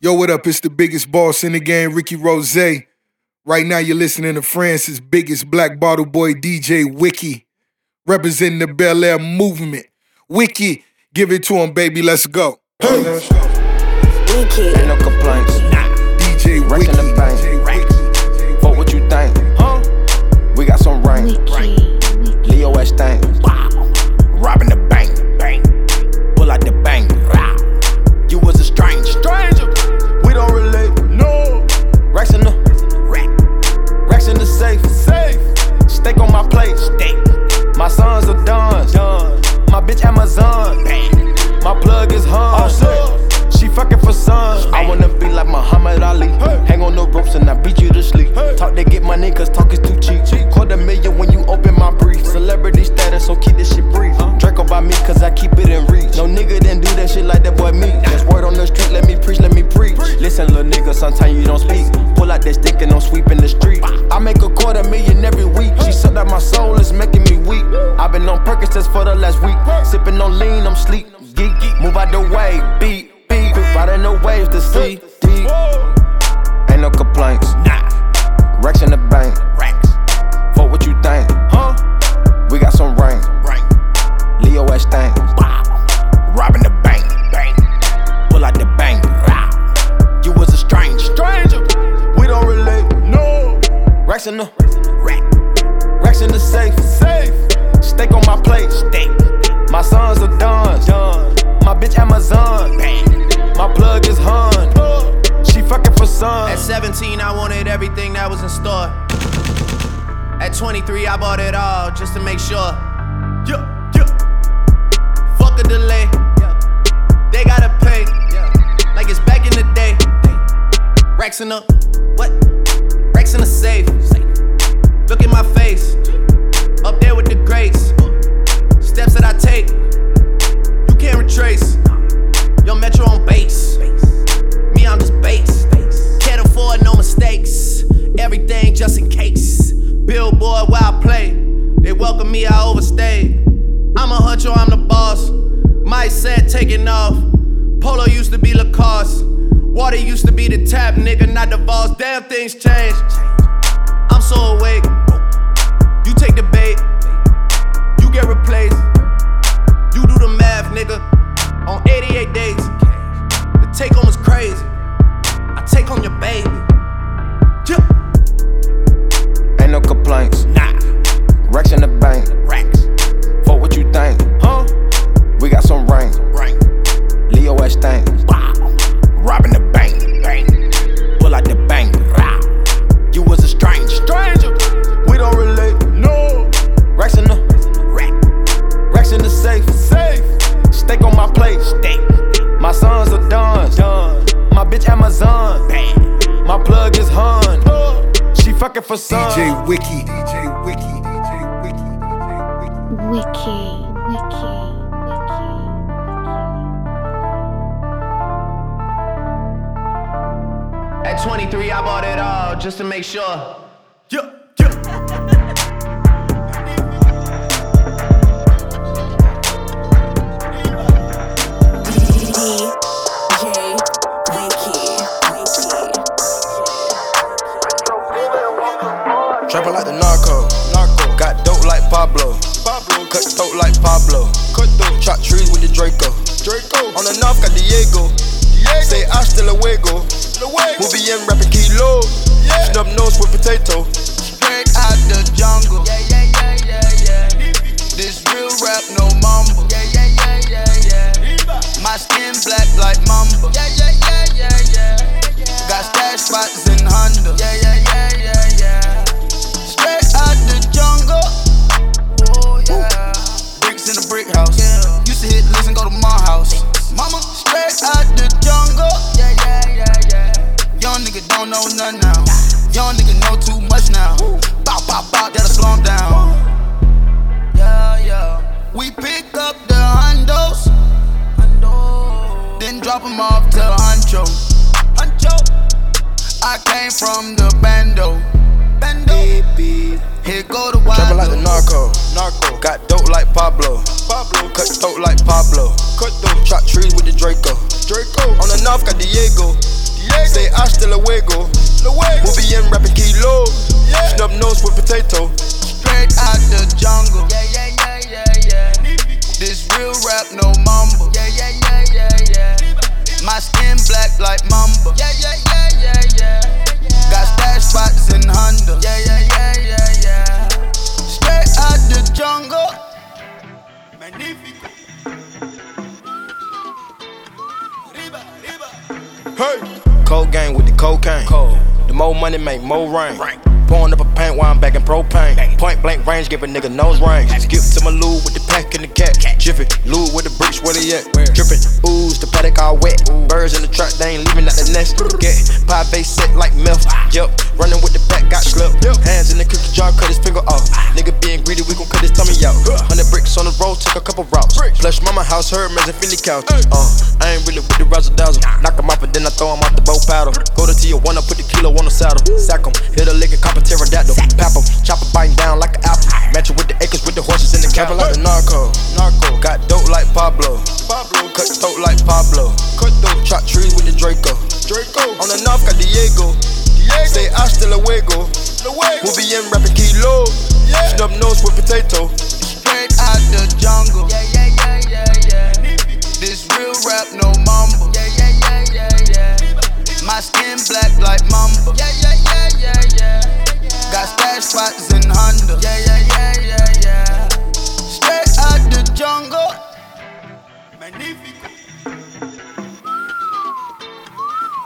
Yo, what up? It's the biggest boss in the game, Ricky Rose. Right now, you're listening to France's biggest black bottle boy, DJ Wiki, representing the Bel Air movement. Wiki, give it to him, baby. Let's go. Hey. Wiki. Ain't no complaints. DJ Wrecking Wiki. the bank. DJ Wiki. Fuck what you think. Huh? We got some rain. Wiki. Leo S thing. Robbing the My. Sons are done. Done. My bitch Amazon. My plug is Hun. Oh, She fucking for sun. I wanna be like Muhammad Ali. Hang on the ropes and I beat you to sleep. Talk to get money cause talk is too cheap. Quarter million when you open my brief. Celebrity status, so keep this shit brief. Draco by me cause I keep it in reach. No nigga didn't do that shit like that boy me. There's word on the street, let me preach, let me preach. Listen, little nigga, sometimes you don't speak. Pull out that stick and I'm sweeping the street. I make a quarter million every week. She said that my soul is making me weak. I've been on Percocets for the last week. Sipping on lean, I'm sleep. Geek, move out the way, beat. Riding the waves to see deep. Ain't no complaints. Nah. Racks in the bank. Racks. Fuck what you think. Huh? We got some rain. Rain. Leo S thing. Robbing the bank. Bang. Pull out the bank. Rah. You was a stranger. Stranger. We don't relate. No. Racks in the rack. Racks in the safe. Safe. Steak on my plate. Steak. My sons are done. Done. My bitch Amazon. Bang. My plug is Hun. She fucking for sun. At 17, I wanted everything that was in store. At 23, I bought it all just to make sure. Yeah, yeah. Fuck a delay. They gotta pay. Like it's back in the day. Racks in the what? Racks in the safe. Look at my face. Up there with the greats. Steps that I take. You can't retrace. Yo, Metro mistakes. Everything just in case. Billboard where I play. They welcome me, I overstayed. I'm a huncho, I'm the boss. My set taking off. Polo used to be Lacoste. Water used to be the tap, nigga, not the boss. Damn, things change. I'm so awake. You take the bait. You get replaced. You do the math, nigga. On 88 days. Just Cold gang with the cocaine. The more money make more rain. Pouring up a paint while I'm back in propane. Point blank range, give a nigga nose range. Skip to my loo with the pack and the cat. Jiffy, loo with the bricks, where they at? Drippin', ooze, the paddock all wet. Birds in the truck, they ain't leaving out the nest. Get pie base set like milk. Yup, running with the pack, got slipped. Hands in the cookie jar, cut his finger off. Nigga being greedy, we gon' cut his tummy out. Hundred bricks on the road, took a couple routes. Flush mama house, her mess and Philly couch. Uh, I ain't really with the razzle dazzle. Knock him off and then I throw him off the bow paddle. Go to Tijuana, put the kilo on the saddle. Sack him, hit a lick and cop a pterodactyl. Pap him, chop it biting down like an apple. Match it with the acres, with the horses in the cabin like the narco. Narco, got dope like Pablo. Pablo, cut throat like Pablo. Cut throat, chop trees with the Draco. Draco, on the north got Diego. Diego. Say hasta luego. Luego. Movie and rapping kilo. Yeah. Snub nose with potato. Straight out the jungle. Yeah, yeah, yeah, yeah, yeah. This real rap, no mumble. Yeah, yeah, yeah, yeah, yeah. My skin black like mamba. Yeah, yeah, yeah, yeah, yeah. Got stash spots in Honda. Yeah, yeah, yeah, yeah, yeah. Straight out the jungle. Magnifico.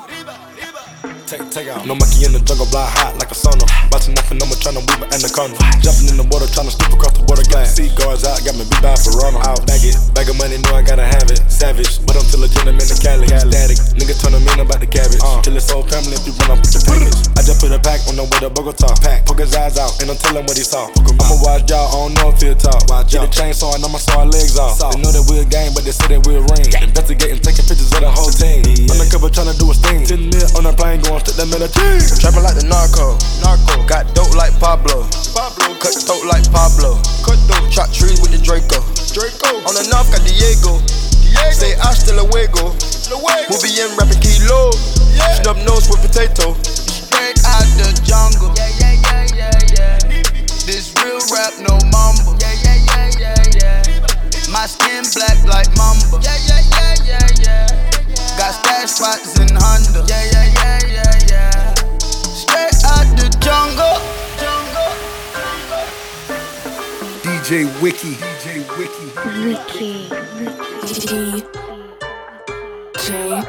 Riba, riba. Take, take out. No monkey in the jungle, blind hot like a sauna. Bouncing off and number, tryna weave an anaconda. Jumping in the water, tryna skip across the water glass. Sea guards out, got me beat by Verona. Out, bag it, bag of money, know I gotta have it. Savage, but I'm still a gentleman in Cali. Static, nigga turn them in about the cabbage. Uh. Till his whole family, if you run up with the package. I just put a pack on the way to Bogota. Pack, poke his eyes out, and I'm telling what he saw. I'ma watch y'all, I don't know if he'll talk. Watch Get a chainsaw, and I'ma saw our legs off. They know that we're a gang, but they say that we're a ring. Investigating, taking pictures of the whole team. Undercover tryna do a sting. 10 mil on a plane, going straight to military. Trapping like the narco. Narco. Got dope like Pablo. Pablo. Cut throat like Pablo. Cut throat. Chop trees with the Draco. Draco. On the north got Diego. Diego. Say hasta luego. Luego. Movie and rapping kilo. Yeah. Snub nose with potato. Straight out the jungle. Yeah, yeah, yeah, yeah, yeah. This real rap, no mumble. Yeah, yeah, yeah, yeah, yeah. My skin black like mamba. Yeah, yeah, yeah, yeah, yeah. Got stash spots in Honda. Yeah, yeah, yeah, yeah, yeah. DJ Wiki. DJ Wiki. Wiki. Wiki. DJ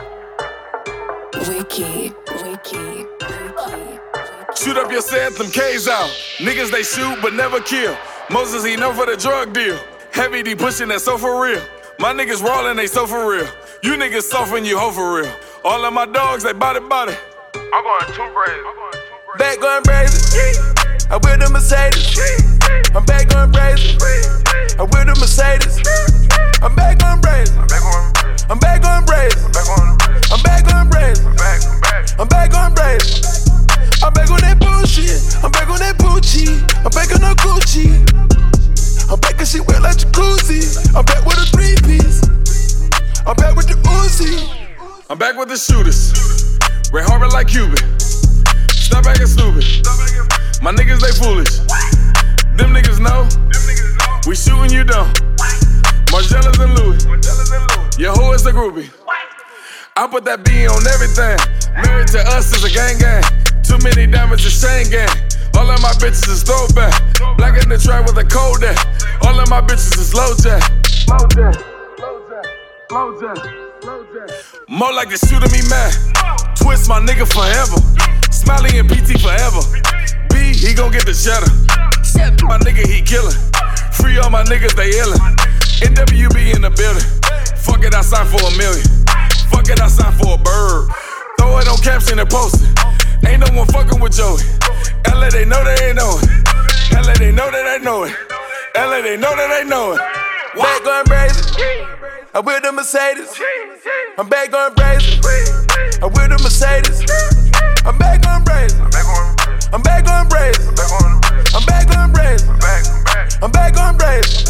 Wiki, Wiki, Wiki. Shoot up your set, them K's out. Niggas they shoot but never kill. Moses he know for the drug deal. Heavy D pushing that so for real. My niggas rolling they so for real. You niggas soft when you hoe for real. All of my dogs they body body. I'm going two braids. Back going brazen. I with the Mercedes. I'm back going brazen. I with the Mercedes. I'm back going brazen. I'm back going brazen. I'm back going brazen. I'm back on brazen. I'm back on that bullshit. I'm back on that Gucci. I'm back on no Gucci. I'm back and shit wet like jacuzzi. I'm back with a three piece. I'm back with the Uzi. I'm back with the shooters. Red Harbor like Cuban. Stop acting stupid. My niggas they foolish. Them niggas know. We shooting you down. Margielas and Louis. Yeah, who is the groupie? I put that B on everything. Married to us is a gang gang. Too many diamonds is chain gang. All of my bitches is throwback. Black in the track with a cold day. All of my bitches is low jack. Low jack. Low jack. Low jack. Low jack. More like the shooter me mad. Twist my nigga forever. Smiley and PT forever. He gon' get the cheddar. My nigga, he killin'. Free all my niggas, they illin'. NWB in the building. Fuck it, I signed for a million. Fuck it, I signed for a bird. Throw it on caption and post it. Ain't no one fucking with Joey. LA, they know they ain't know it. LA, they know that they know it. LA, they know that they know it. Back going brazen. I'm with the Mercedes. I'm back going brazen. I'm with the Mercedes. I'm back going brazen. I'm back going brazen. I'm back going brazen. I'm back going brazen.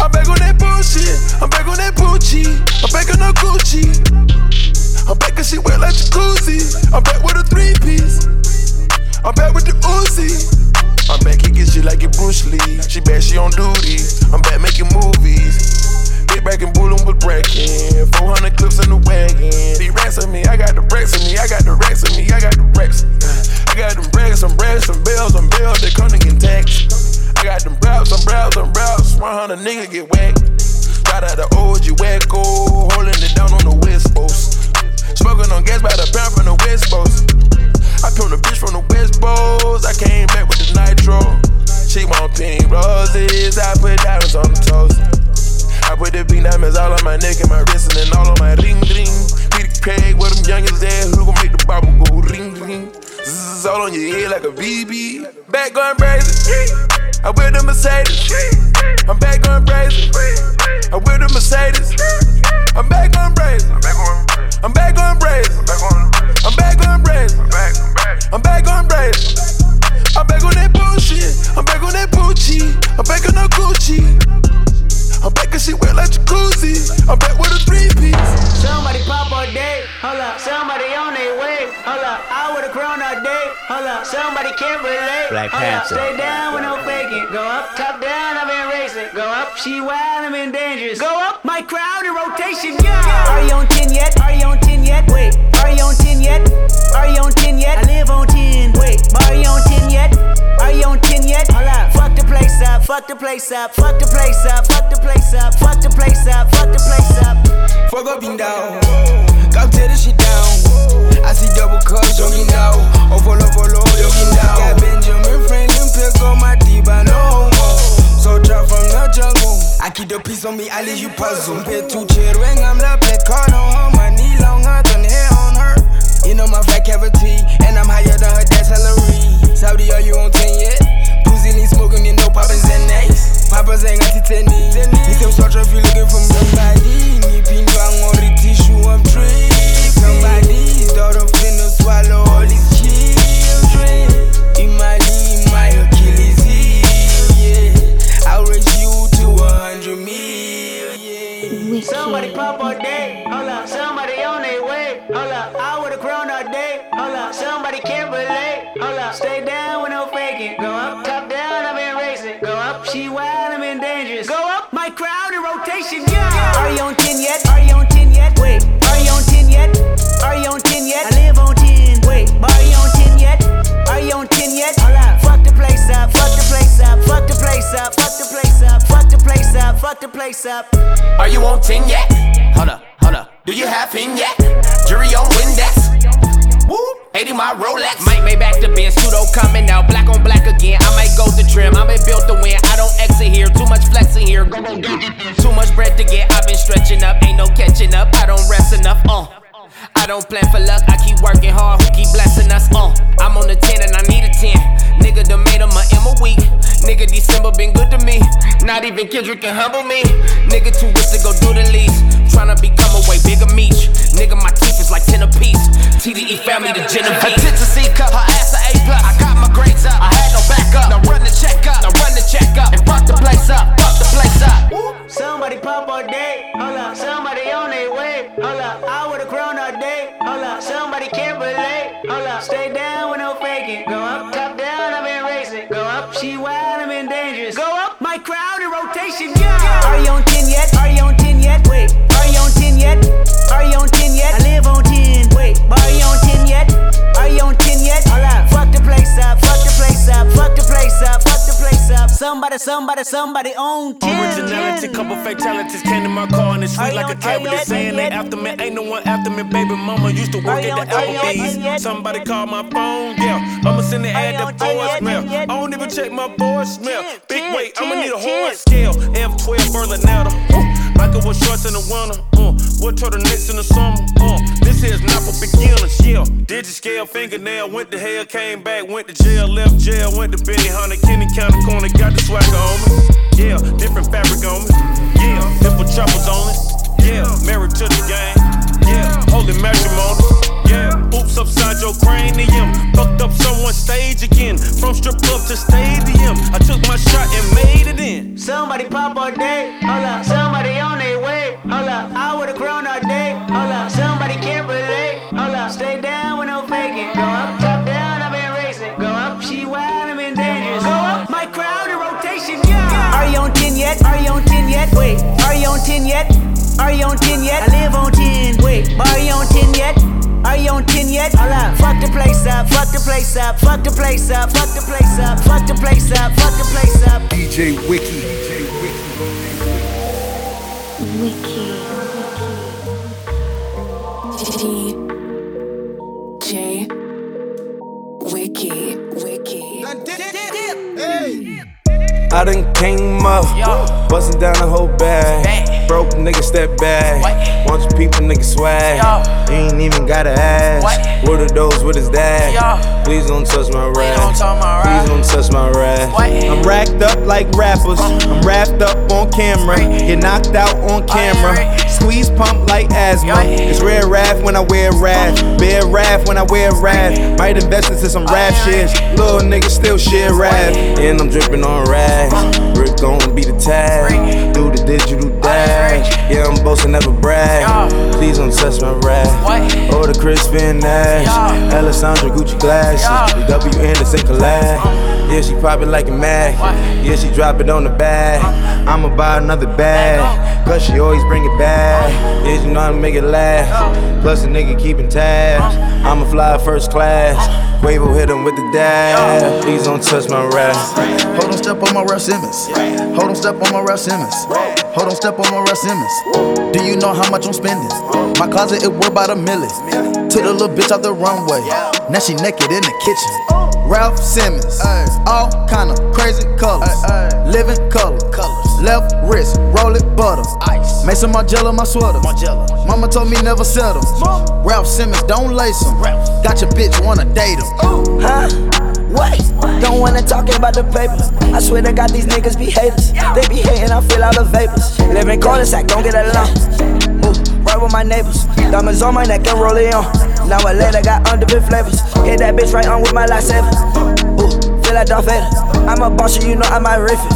I'm back on that bullshit. I'm back on that Gucci. I'm back on no Gucci. I'm back and she wet like jacuzzi. I'm back with a three piece. I'm back with the Uzi. I'm back kicking shit like it Bruce Lee. She bad, she on duty. I'm back making movies. Big back and Bullen was breaking. 400 clips in the wagon. The racks on me, I got the racks on me, I got the racks on me, I got the racks. I got them brags, some brags, some bells, some bells, they come to get taxed. I got them brows, some brows, some brows. 100 niggas get whacked. Got out the OG wacko, holding it down on the West Coast. Smoking on gas by the pound from the West Coast. I come the bitch from the West Coast. I came back with the nitro. She want pink roses. I put diamonds on the toes. I put the pink diamonds all on my neck and my wrist and then all on my ring ring. Peter Craig, where them youngins there? Who gon' make the bubble go ring ring? This is all on your head like a BB. Back going crazy. I wear the Mercedes. I'm back going crazy. I wear the Mercedes. I'm back going crazy. I'm back going crazy. I'm back going crazy. I'm back going crazy. I'm back on that bullshit. I'm back on that Gucci. Somebody can't relate, Black hold up. Panther. Stay down with no faking. Go up, top down, I've been racing. Go up, she wild, I'm in dangerous. Go up, my crowd in rotation, yeah. Are you on 10 yet? Are you on 10 yet? Wait, are you on 10 yet? Are you on 10 yet? I live on 10. Wait, are you on 10 yet? Are you on 10 yet? Hold up, fuck the place up, fuck the place up, fuck the place up, fuck the place up, fuck the place up, fuck the place up. Fuck up and down. Go tear this shit down. I see double cups, yogi now. Oh, follow, follow, yogi now. Got Benjamin Franklin pills on my diva, no homo. So drop from the jungle. I keep the peace on me, I leave you puzzle. Pet to chereng, I'm the black card on her. My knee longer than hair on her. You know my flat cavity, and I'm higher than her dad's salary. Saudi, are you on 10 yet? Pussy lean smoking, you know Papa's and Papa's ain't got titani. Need them short if you looking for somebody. Need pin bang or the tissue, I'm tree. Somebody's daughter finna swallow all these children. My Achilles heel, yeah. I'll raise you to a hundred million. Somebody pop all day, hold up. Somebody on their way, hold up. I would've grown all day, hold up. Somebody can't relate, hold up. Stay down with no faking. Go up, top down, Are you on 10 yet? Are you on 10 yet? Wait, are you on 10 yet? Are you on 10 yet? I live on 10. Wait, are you on 10 yet? Are you on 10 yet? Hold up, fuck the place up, fuck the place up, fuck the place up, fuck the place up, fuck the place up, fuck the place up. Are you on 10 yet? Hold up, hold up. Do you have pin yet? Jury on Windex. Woo, 80 my Rolex. Might make back the Benz, pseudo coming out, black on black again. I might go to trim, I been built to win. I don't exit here, too much flexing here. Too much bread to get, I've been stretching up, ain't no catching up. I don't rest enough, uh. I don't plan for luck, I keep working hard, who keep blessing us, uh. I'm on the 10 and I need a 10. Nigga done made him a M a week. Nigga, December been good to me. Not even Kendrick can humble me. Nigga, too rich to go do the least. Tryna become a way bigger meat. Nigga, my teeth is like 10 apiece. TDE family, the Genevieve. Attention C cup, her ass a A plus. I got my grades up, I had no backup. Now run the check up, now run the check up. And fuck the place up, fuck the place up. Somebody pop all day, hold up. Somebody on their way, hold up. Can't relate, hold up. Stay down with no faking. Go up, top down, I've been racing. Go up, she wild, I'm in dangerous. Go up, my crowd up. Somebody, somebody, on 10. Originality, couple fatalities came to my car and it's sweet like a cat with the saying they after me. Ain't no one after me, baby mama used to work at the on- are you on- are you Applebee's. Somebody call my phone, yeah. I'ma send the ad to on- are you yet? voicemail. I don't even check my voicemail. Big weight, I'ma need a ten. hard scale. F12 Berlinetta. It was shorts in the winter. Uh, what turtlenecks in the summer. Uh, this here's not for beginners, yeah. Scale fingernail, went to hell, came back, went to jail, left jail, went to Benny Hunter, Kenny County Corner, got the swagger on me. Yeah, different fabric on me. Yeah, different troubles on it. Yeah, married to the game holy matrimony. Yeah, oops upside your cranium. Fucked up someone's stage again. From strip club to stadium. I took my shot and made it in. Somebody pop all day, hold up. Somebody on their way, hold up. I would've grown all day, hold up. Somebody can't relate, hold up. Stay down with no faking. Go up, top down, I've been racing. Go up, she wild, I'm in dangerous. Go up, my crowd in rotation, yeah. Are you on 10 yet? Are you on 10 yet? Wait, are you on 10 yet? Are you on 10 yet? I live on 10. Hold up. Fuck the place up, fuck the place up, fuck the place up, fuck the place up, fuck the place up, fuck the place up. DJ Wiki. Wiki. DJ Wiki. Wiki. I done came up, bustin' down the whole bag. Broke nigga step back. You people nigga swag. You ain't even gotta ask. What are those? What is that? Please don't touch my rap. Please don't touch my rap. I'm racked up like rappers. I'm wrapped up on camera. Get knocked out on camera. Squeeze pump like asthma. It's rare wrath when I wear wrath. Bear wrath when I wear wrath. Might invest into some rap shit. Little nigga still shit rap. And I'm dripping on rags. Rick gon' be the tag. Do the digital dash. Yeah, I'm boasting, never brag. Please don't touch my rap. Or the Chris Finn Nash. Alessandra Gucci glasses. The W Anderson collab. Yeah, she probably like it mad. Yeah, she drop it on the bag. I'ma buy another bag. Cause she always bring it back. Yeah, you know how to make it last. Plus, the nigga keeping tabs. I'ma fly first class. Quavo hit him with the dab. Please don't touch my rap. Hold on, step on my Raf Simons. Hold on, step on my Raf Simons. Hold on, step on my Raf Simons. Do you know how much I'm spending? My closet, it worth about a million. Took the little bitch out the runway. Now she naked in the kitchen. Raf Simons. All kind of crazy colors. Living color. Left wrist, roll it butter. Ice. some Margiela, my sweater. Mama told me never settle. Raf Simons, don't lace him. Got your bitch, wanna date him. Huh? What? Don't wanna talk about the paper. I swear to God, these niggas be haters. They be hating, I feel all the vapors. Live in cul-de-sac, don't get along. Ooh, right with my neighbors. Diamonds on my neck and roll it on. Now I later got underbit flavors. Hit that bitch right on with my lightsaber. Ooh, feel like Darth Vader. I'm a boss, you know I might riff it.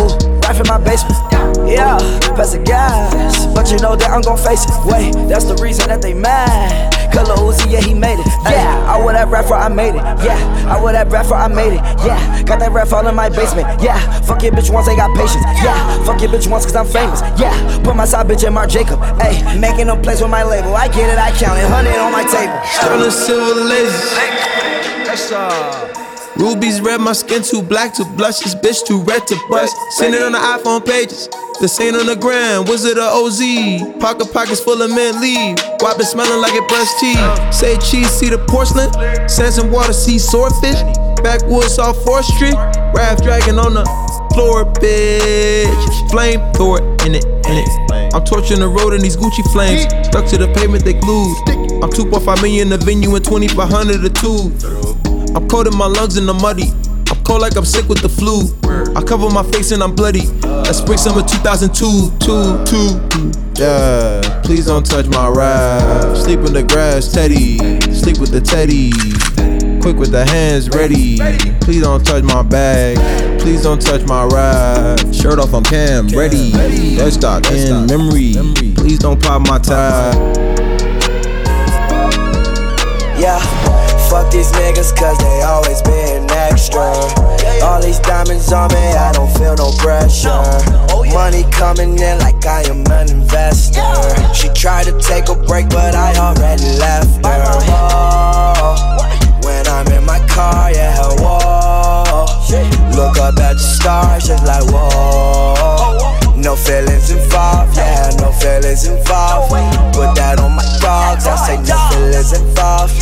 Ooh, right from my basement. Yeah, pass the gas, but you know that I'm gon' face it. Wait, that's the reason that they mad. Color Uzi, yeah, he made it. Yeah, I wear that rapper, I made it. Yeah, I wear that rapper, I made it. Yeah, got that rap all in my basement. Yeah, fuck your bitch once, I got patience. Yeah, fuck your bitch once, cause I'm famous. Yeah, put my side bitch in Mark Jacob. Hey, making a place with my label. I get it, I count it. 100 on my table. Sterling silver lasers. That's uh. Rubies red, my skin too black to blush. This bitch too red to bust. Send it on the iPhone pages. The same on the gram, Wizard of OZ. Pocket pockets full of mint leaf. Wop it smelling like it brushed teeth. Say cheese, see the porcelain. Sands and water, see swordfish. Backwoods off 4th Street. Dragon on the floor, bitch. Flame throw it in it, in it. I'm torching the road in these Gucci flames. Stuck to the pavement, they glued. I'm 2.5 million the venue and 2500 a two. I'm coating my lungs in the muddy. I'm cold like I'm sick with the flu. I cover my face and I'm bloody. That's spring summer 2002. Two, two. Yeah, please don't touch my ride. Sleep in the grass, Teddy. Sleep with the Teddy. Quick with the hands ready. Please don't touch my bag. Please don't touch my ride. Shirt off, I'm Cam, ready. Let's stop in memory. Please don't pop my tie. Yeah, fuck these niggas cause they always been extra. All these diamonds on me, I don't feel no pressure. Money coming in like I am an investor. She tried to take a break, but I already left her. Oh, when I'm in my car, yeah, whoa. Look up at the stars, just like whoa. No feelings involved, yeah, no feelings involved. Put that on my dogs, I say no feelings involved.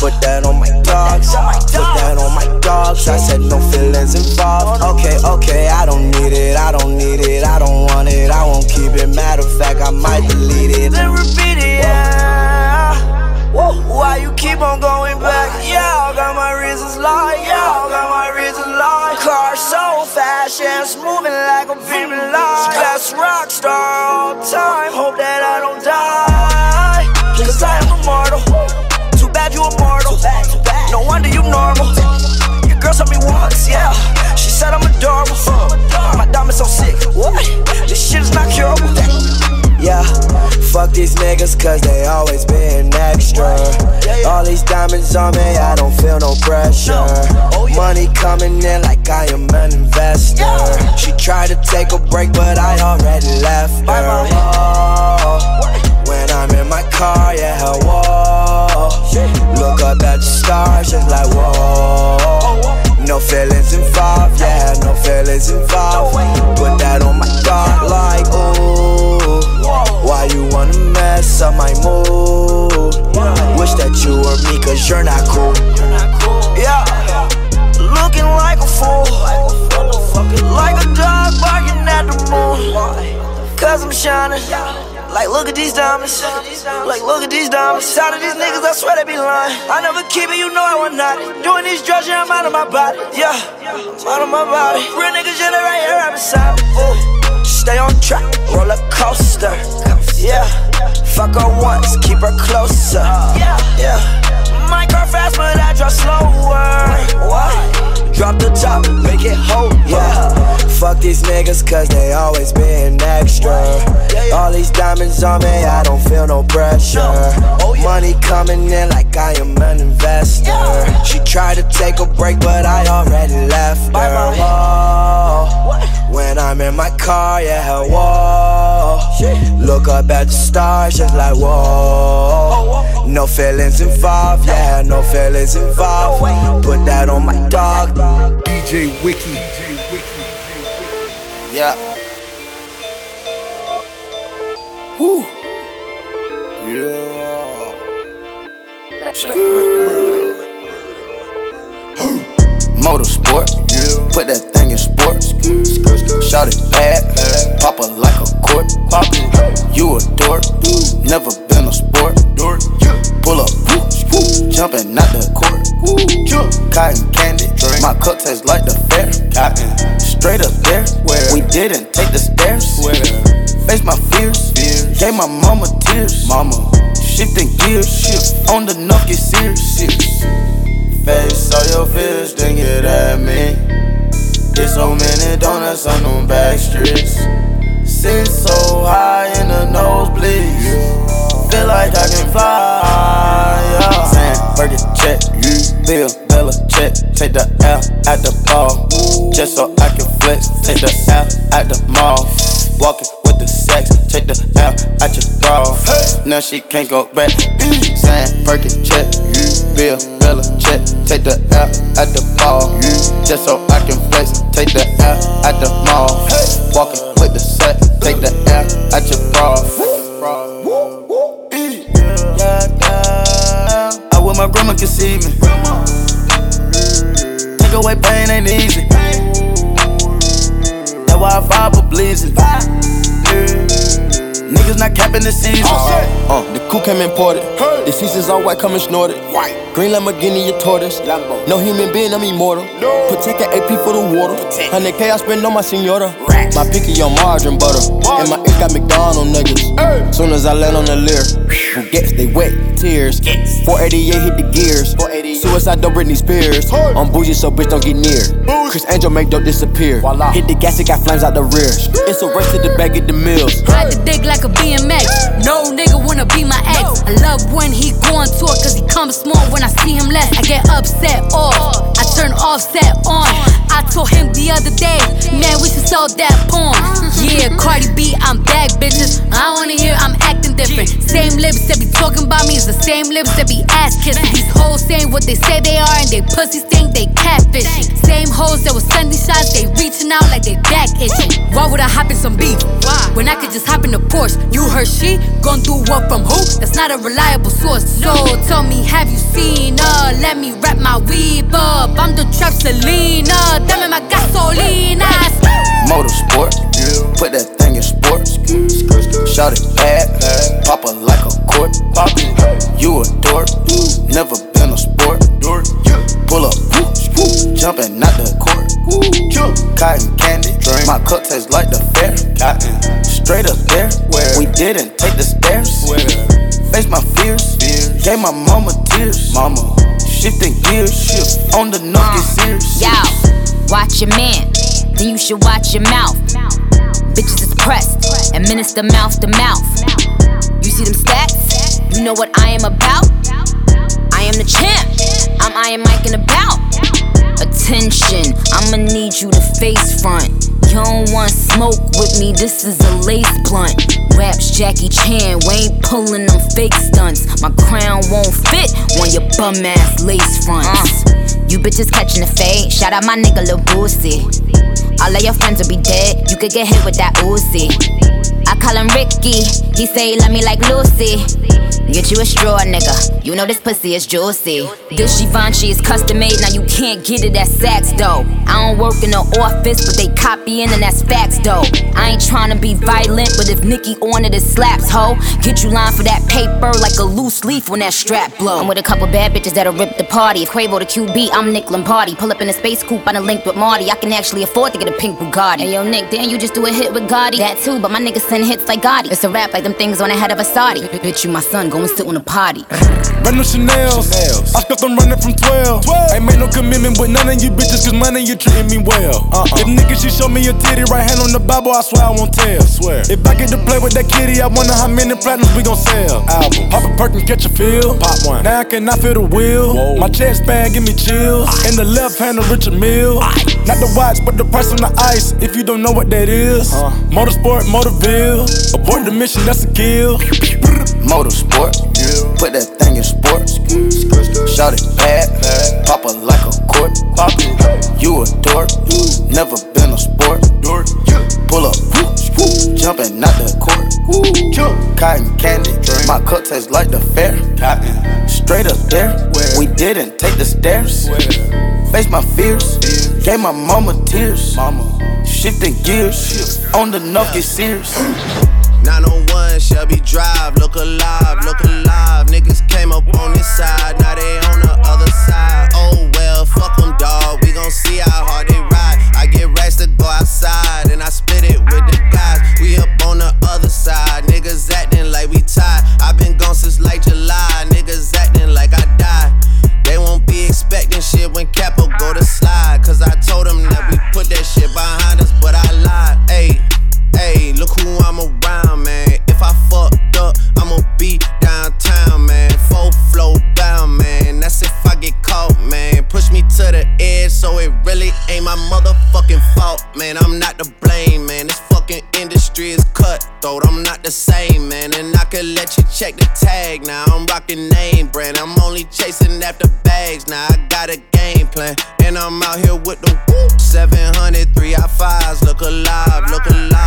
Put that on my dogs, put that on my dogs. I said no feelings involved. Okay, okay, I don't need it, I don't need it, I don't want it, I won't keep it. Matter of fact, I might delete it. Then repeat it, yeah. Why you keep on going back? Yeah, I got my reasons lie. Yeah, fast, moving like a beaming light. Class rock star all time. Hope that I don't die. Cause I am immortal. Too bad you immortal. No wonder you normal. Your girl told me once, yeah. She said I'm adorable. My diamond's so sick. What? This shit is not curable. Yeah, Fuck these niggas, cause they always been extra. All these diamonds on me, I don't feel no pressure. Money coming in like I am an investor. She tried to take a break, but I already left her. Oh, when I'm in my car, yeah, whoa. Look up at the stars, just like whoa. No feelings involved, yeah, no feelings involved. Put that on my God, like ooh. Why you wanna mess up my mood? Wish that you were me, cause you're not cool. Yeah, looking like a fool. Like a dog barking at the moon. Cause I'm shining. Like, look at these diamonds. Like, look at these diamonds. Tired of these niggas, I swear they be lying. I never keep it, you know I want not. Doing these drugs, yeah, I'm out of my body. Yeah, I'm out of my body. Real niggas, yeah, they right here, right beside me. Ooh. Stay on track, roller coaster. Yeah, fuck her once, keep her closer. Yeah, yeah. My car fast, but I drive slower. What? Drop the top, make it hold, yeah. Fuck these niggas, cause they always being extra. All these diamonds on me, I don't feel no pressure. Money coming in like I am an investor. She tried to take a break, but I already left her. Whoa. When I'm in my car, yeah, whoa. Look up at the stars, just like whoa. No feelings involved, yeah, no feelings involved. Put that on my dog. DJ Wiki. Yeah. Woo. Yeah. Motorsport, put that thing in sports. Shout it bad, pop it like a court. You a dork, never been a sport. Pull up, jumping out the court. Cotton candy, my cup tastes like the fair. Straight up there, we didn't take the stairs. Face my fears, gave my mama tears. Mama, shifting gears, on the knock get serious. Face all your fears, then get at me. Get so many donuts on them back streets. Sit so high in the nosebleeds. Feel like I can fly. Yeah. Saying, Burger check, Bill, Bella check. Take the L at the ball. Just so I can flex. Take the L at the mall. Walking with the sex. Take the L at your bra. Now she can't go back. Saying, Burger check, Bill, Bella check. Take the L at the ball. Just so I can flex. Take the L at the mall. Walking with the set. Take the L at your bra. I wish my grandma could see me. Take away pain ain't easy. That's why I vibe for bleeding. Niggas not capping the season. Uh, the coup came imported. The seasons all white, coming snorted. White. Green Lamborghini, your tortoise. No human being, I'm immortal. Protect an AP for the water. 100K I spend on my senora. My picky on margarine butter. And my ink got McDonald niggas. Soon as I land on the leer, who gets they wet tears. 488 hit the gears. Suicide don't Britney Spears. I'm bougie, so bitch don't get near. Criss Angel make dope disappear. Hit the gas, it got flames out the rear. It's a race to the bag of the mills. Ride the dick like a BMX. No nigga wanna be my ex. I love when he go on tour, cause he comes small when I see him less. I get upset off. I turn offset on. I told him the other day, man, we should sell that porn. Yeah, Cardi B, I'm back, bitches. I wanna hear I'm acting different. Same lips that be talking about me is the same lips that be ass kissing. These hoes saying what they say they are, and they pussies think they catfishing. Same hoes that was sending shots, they reaching out like they back itching. Why would I hop in some beef? When I could just hop in the Porsche. You heard she gon' do what from who? That's not a reliable source. So tell me, have you seen her? Let me wrap my weave up. I'm the trap Selena. Dame my gasolina. Motorsport, put that thing in sports. Shout it bad, pop it like a court. You a dork, never been a sport. Pull up, jumping out the court. Cotton candy, my cup tastes like the fair. Straight up there, we didn't take the stairs. Face my fears, gave my mama tears. Mama, shifting gears, shift on the knock get serious. Yo, watch your man, then you should watch your mouth. Bitches is pressed, administer mouth to mouth. You see them stats? You know what I am about? I am the champ. I'm Iron Mike and about. Attention, I'ma need you to face front. You don't want smoke with me, this is a lace blunt. Raps Jackie Chan, we ain't pulling them fake stunts. My crown won't fit on your bum ass lace fronts. Uh. You bitches catching the fade, shout out my nigga Lil Boosie. All of your friends will be dead, you could get hit with that Uzi. I call him Ricky, he say he love me like Lucy. Get you a straw, nigga. You know this pussy is juicy. This Givenchy is custom made, now you can't get it at Saks, though. I don't work in the office, but they copying, and that's facts, though. I ain't trying to be violent, but if Nicki on it, it slaps, ho. Get you line for that paper like a loose leaf when that strap blow. I'm with a couple bad bitches that'll rip the party. If Quavo the QB, I'm Nick Lombardi. Pull up in a space coupe, I done linked with Marty. I can actually afford to get a pink Bugatti. Hey, yo, Nick, damn, you just do a hit with Gotti. That too, but my niggas send hits like Gotti. It's a rap like them things on the head of a Saudi. Bitch, you my son, go and sit on a potty. Brand new Chanel's. I skipped them running from 12. Ain't made no commitment with none of you bitches, cause money you treating me well. Uh-uh. If niggas she show me a titty, right hand on the Bible, I swear I won't tell. Swear. If I get to play with that kitty, I wonder how many platinums we gon' sell. Album. Pop a perk and catch a feel. Pop one. Now I cannot feel the wheel. Whoa. My chest band give me chills. In the left hand, a Richard Mille. Not the watch, but the price on the ice. If you don't know what that is. Uh. Motorsport, Motorville. Abort the mission, that's a kill. Motorsport, put that thing in sports. Shout it bad, pop it like a court. You a dork, never been a sport. Pull up, jumping out the court. Cotton candy, my cup tastes like the fair. Straight up there, we didn't take the stairs. Face my fears, gave my mama tears. Mama. Shifting gears, on the nuff get serious. 901 Shelby Drive, look alive, look alive. Niggas came up on this side, now they on the other side. Oh well, fuck them, dawg. We gon' see how hard they ride. I get racks to go outside, and I split it with the guys. We up on the other side, niggas acting like we tied. i been gone since like July, niggas acting like I died. They won't be expecting shit when Capo go to to the so it really ain't my motherfucking fault, man. I'm not to blame, man. This fucking industry is cutthroat. I'm not the same, man. And I could let you check the tag now. I'm rocking name brand. I'm only chasing after bags now. I got a game plan, and I'm out here with the whoop. 700, 3 I fives. Look alive, look alive.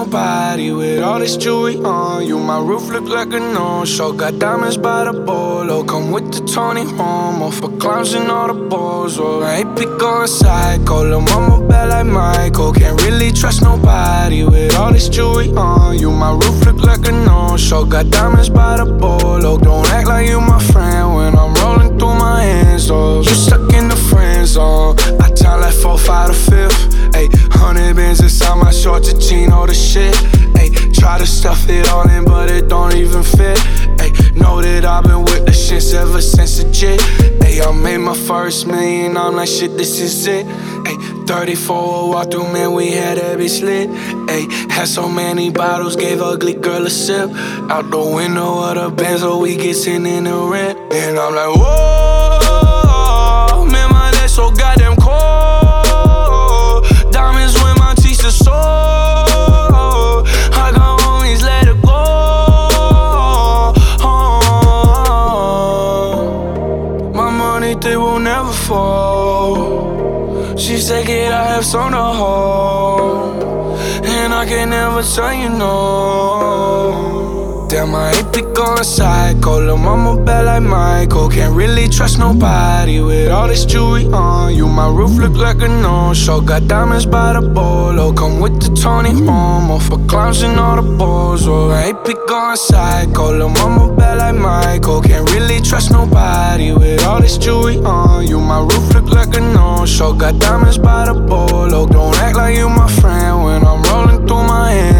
Nobody with all this jewelry on you. My roof look like a no-show. Got diamonds by the bolo. Come with the Tony Romo for clowns and all the balls. Oh, I ain't be going psycho. Lil' mama bad like Michael. Can't really trust nobody with all this jewelry on you. My roof look like a no-show. Got diamonds by the bolo. Don't act like you my friend when I'm rolling through my hands. Oh, you stuck in the friend zone hundred bands inside my short to chain all the shit. Ayy, try to stuff it all in, but it don't even fit. Ayy, know that I've been with the shits ever since the jit. Ayy, I made my first million, I'm like, shit, this is it. Ayy, 34 walk through, man, we had that bitch lit. Ayy, had so many bottles, gave ugly girl a sip. Out the window of the Benz, so we get in the rent. And I'm like, whoa. Tell you know. Damn, I ain't be going psycho. Lil' mama bad like Michael. Can't really trust nobody with all this jewelry on you. My roof look like a no-show. Got diamonds by the bolo. Come with the Tony Homo for clowns and all the balls. Oh, I ain't be going psycho. Lil' mama bad like Michael. Can't really trust nobody with all this jewelry on you. My roof look like a no-show. Got diamonds by the bolo. Don't act like you my friend when I'm rolling through my hands.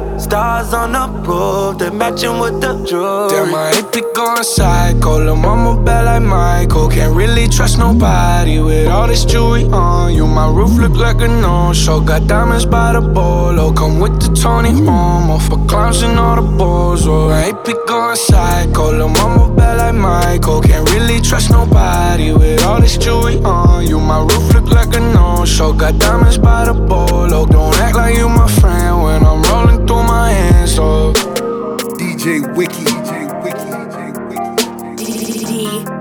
Stars on the roof, they matching with the jewelry. Damn, I ain't be going psycho. Lil' mama bad like Michael. Can't really trust nobody with all this jewelry on you. My roof look like a no-show. Got diamonds by the bolo. Come with the Tony Homo for clowns and all the balls. Oh, I ain't be going psycho. Lil' mama bad like Michael. Can't really trust nobody with all this jewelry on you. My roof look like a no-show. Got diamonds by the bolo. Don't act like you my friend when I'm rolling my hands. Oh. DJ Wiki. DJ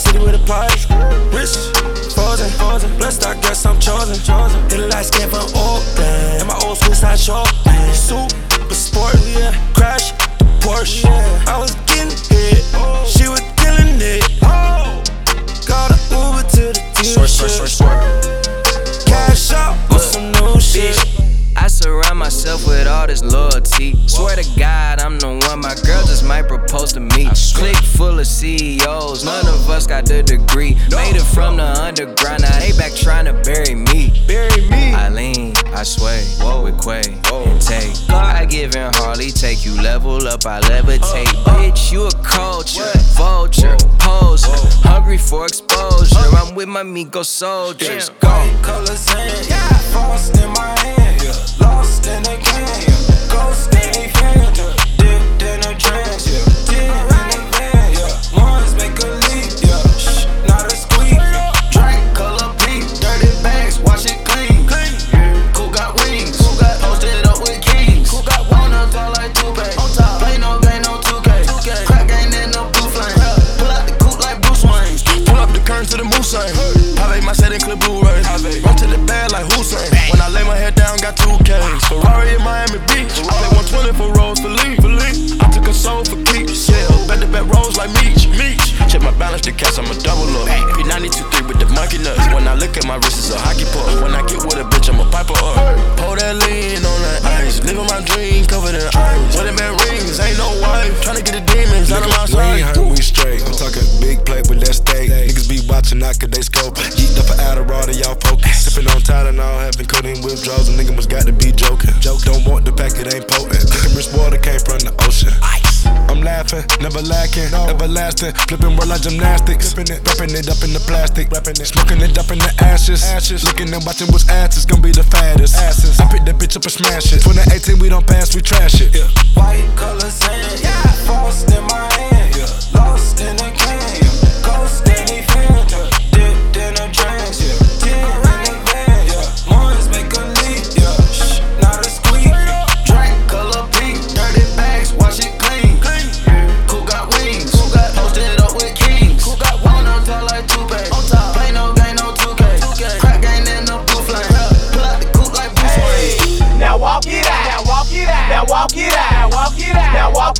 city with a pipe. Rich, frozen, frozen. Blessed, I guess I'm chosen, chosen. A light skin from Oakland. And my old school side short. Super sport, yeah. Crash the Porsche, yeah. All loyalty. Swear to God, I'm the one my girl just might propose to me. Click full of CEOs, none of us got the degree. Made it from the underground, now they back trying to bury me. Bury me. I lean, I sway, with Quay and take. I give in Harley, take you level up, I levitate. Uh, uh. Bitch, you a culture, vulture, poser, hungry for exposure. I'm with my Miko soldiers. Go. White color sand, yeah. In my hand, the cash, I'ma double up. P923 with the monkey nuts. When I look at my wrist, it's a hockey puck. When I get with a bitch, I'ma pipe her up. Pull that lean on that ice. Living my dream covered in ice. Wedding band rings, ain't no wife. Tryna get the demons out of my sight. We ain't hurt, we straight. I'm talking big plate with that steak. Niggas be watching, I could they scope. Geeked up for Adderall, y'all focus. Sipping on Tylenol, having codeine withdrawals. A nigga must got to be joking. Joke don't want the pack, it ain't potent. Drinking rich water came from the ocean lasting. Flipping world like gymnastics. Flipping it, wrapping it up in the plastic. Wrapping it, smoking it up in the ashes. ashes. Looking and watching what's asses. Gonna be the fattest. Asses. I pick that bitch up and smash it. 2018, we don't pass, we trash it. Yeah. White color sand, yeah. Frost in my hand, yeah. Lost in the can. Ghost in the phantom,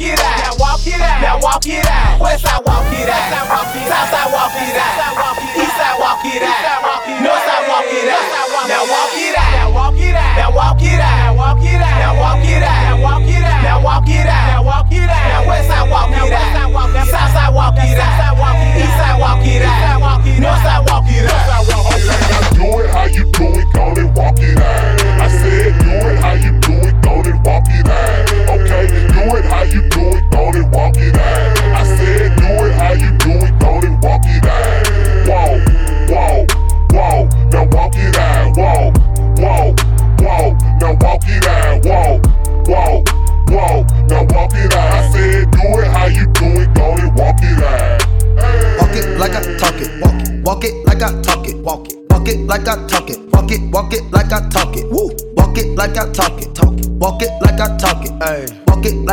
it out. Now walk it out. Now walk it out. West side walk it out. South side walk it out.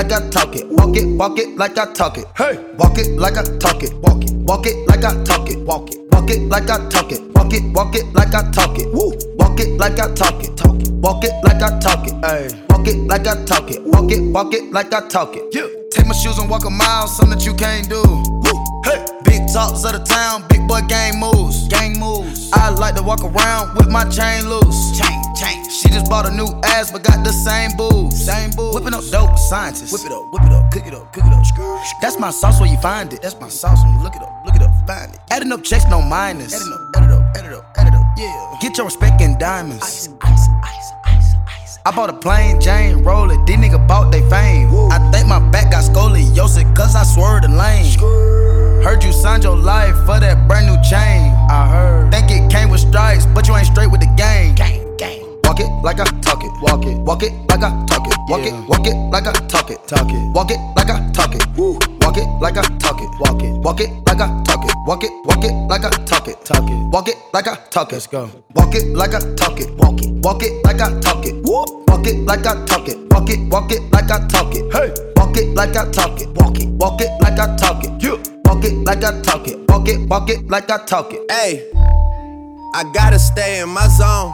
Like I talk it, walk it, walk it like I talk it, hey, walk it like I talk it, walk it, walk it like I talk it, walk it, walk it like I talk it, walk it, walk it like I talk it, woo, walk it like I talk it, talk it, walk it like I talk it, hey, walk it like I talk it, walk it, walk it like I talk it, yeah. Take my shoes and walk a mile, something that you can't do. Woo. Hey. Big talks of the town, big boy gang moves. Gang moves. I like to walk around with my chain loose. Chain, chain. She just bought a new ass, but got the same boobs. Same boobs. Whipping up dope scientists. Whip it up, whip it up, cook it up, cook it up. Screw. That's my sauce where you find it. That's my sauce when you look it up, look it up, find it. Adding up checks, no minus. Adding up, add it up, add it up, add it up. Yeah. Get your respect in diamonds. Ice, ice, ice, ice, ice. I bought a plain Jane, roll it. These nigga bought they fame. I think my back got scoliosis, cause I swerved the lane. Heard you signed your life for that brand new chain. I heard. Think it came with stripes, but you ain't straight with the game. Gang. Walk it like I talk it. Walk it. Walk it like I talk it. Walk it. Walk it like I talk it. Talk it. Walk it like I talk it. Woo. Walk it like I talk it. Walk it. Walk it like I talk it. Walk it. Walk it like I talk it. Talk it. Walk it like I talk it. Let's go. Walk it like I talk it. Walk it. Walk it like I talk it. Woo. Walk it like I talk it. Walk it. Walk it like I talk it. Hey. Walk it like I talk it. Walk it. Walk it like I talk it. Yeah. Walk it like I talk it. Walk it, walk it like I talk it. Hey, I gotta stay in my zone.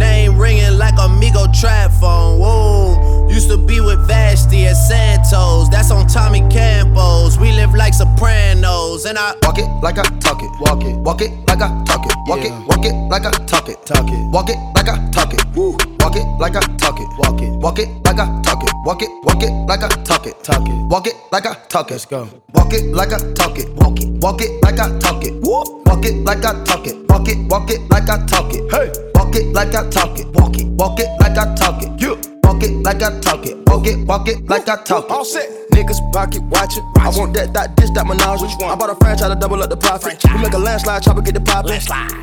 name ringing like Amigo trap phone. Whoa, used to be with Vashti at Santos. That's on Tommy Campos. We live like Sopranos, and I walk it like I talk it. Walk it, walk it like I talk it. Walk it, walk it like I talk it. Talk it, walk it like I talk it. Woo, walk it like I talk it. Walk it, walk it like I talk it. Walk it, walk it like I talk it. Talk it, walk it like I talk it. Let's go. Walk it like I talk it. Walk it, walk it like I talk it. Woo, walk it like I talk it. Walk it, walk it like I talk it. Hey, walk it like I talk it. Walk it, walk it like I talk it. Yeah. Walk it like I talk it. Walk it, walk it like I talk it. All set. Niggas pocket watching. I want that, that, this, that menage. Which one? I bought a franchise to double up the profit. We make a landslide, chopper get the poppin'.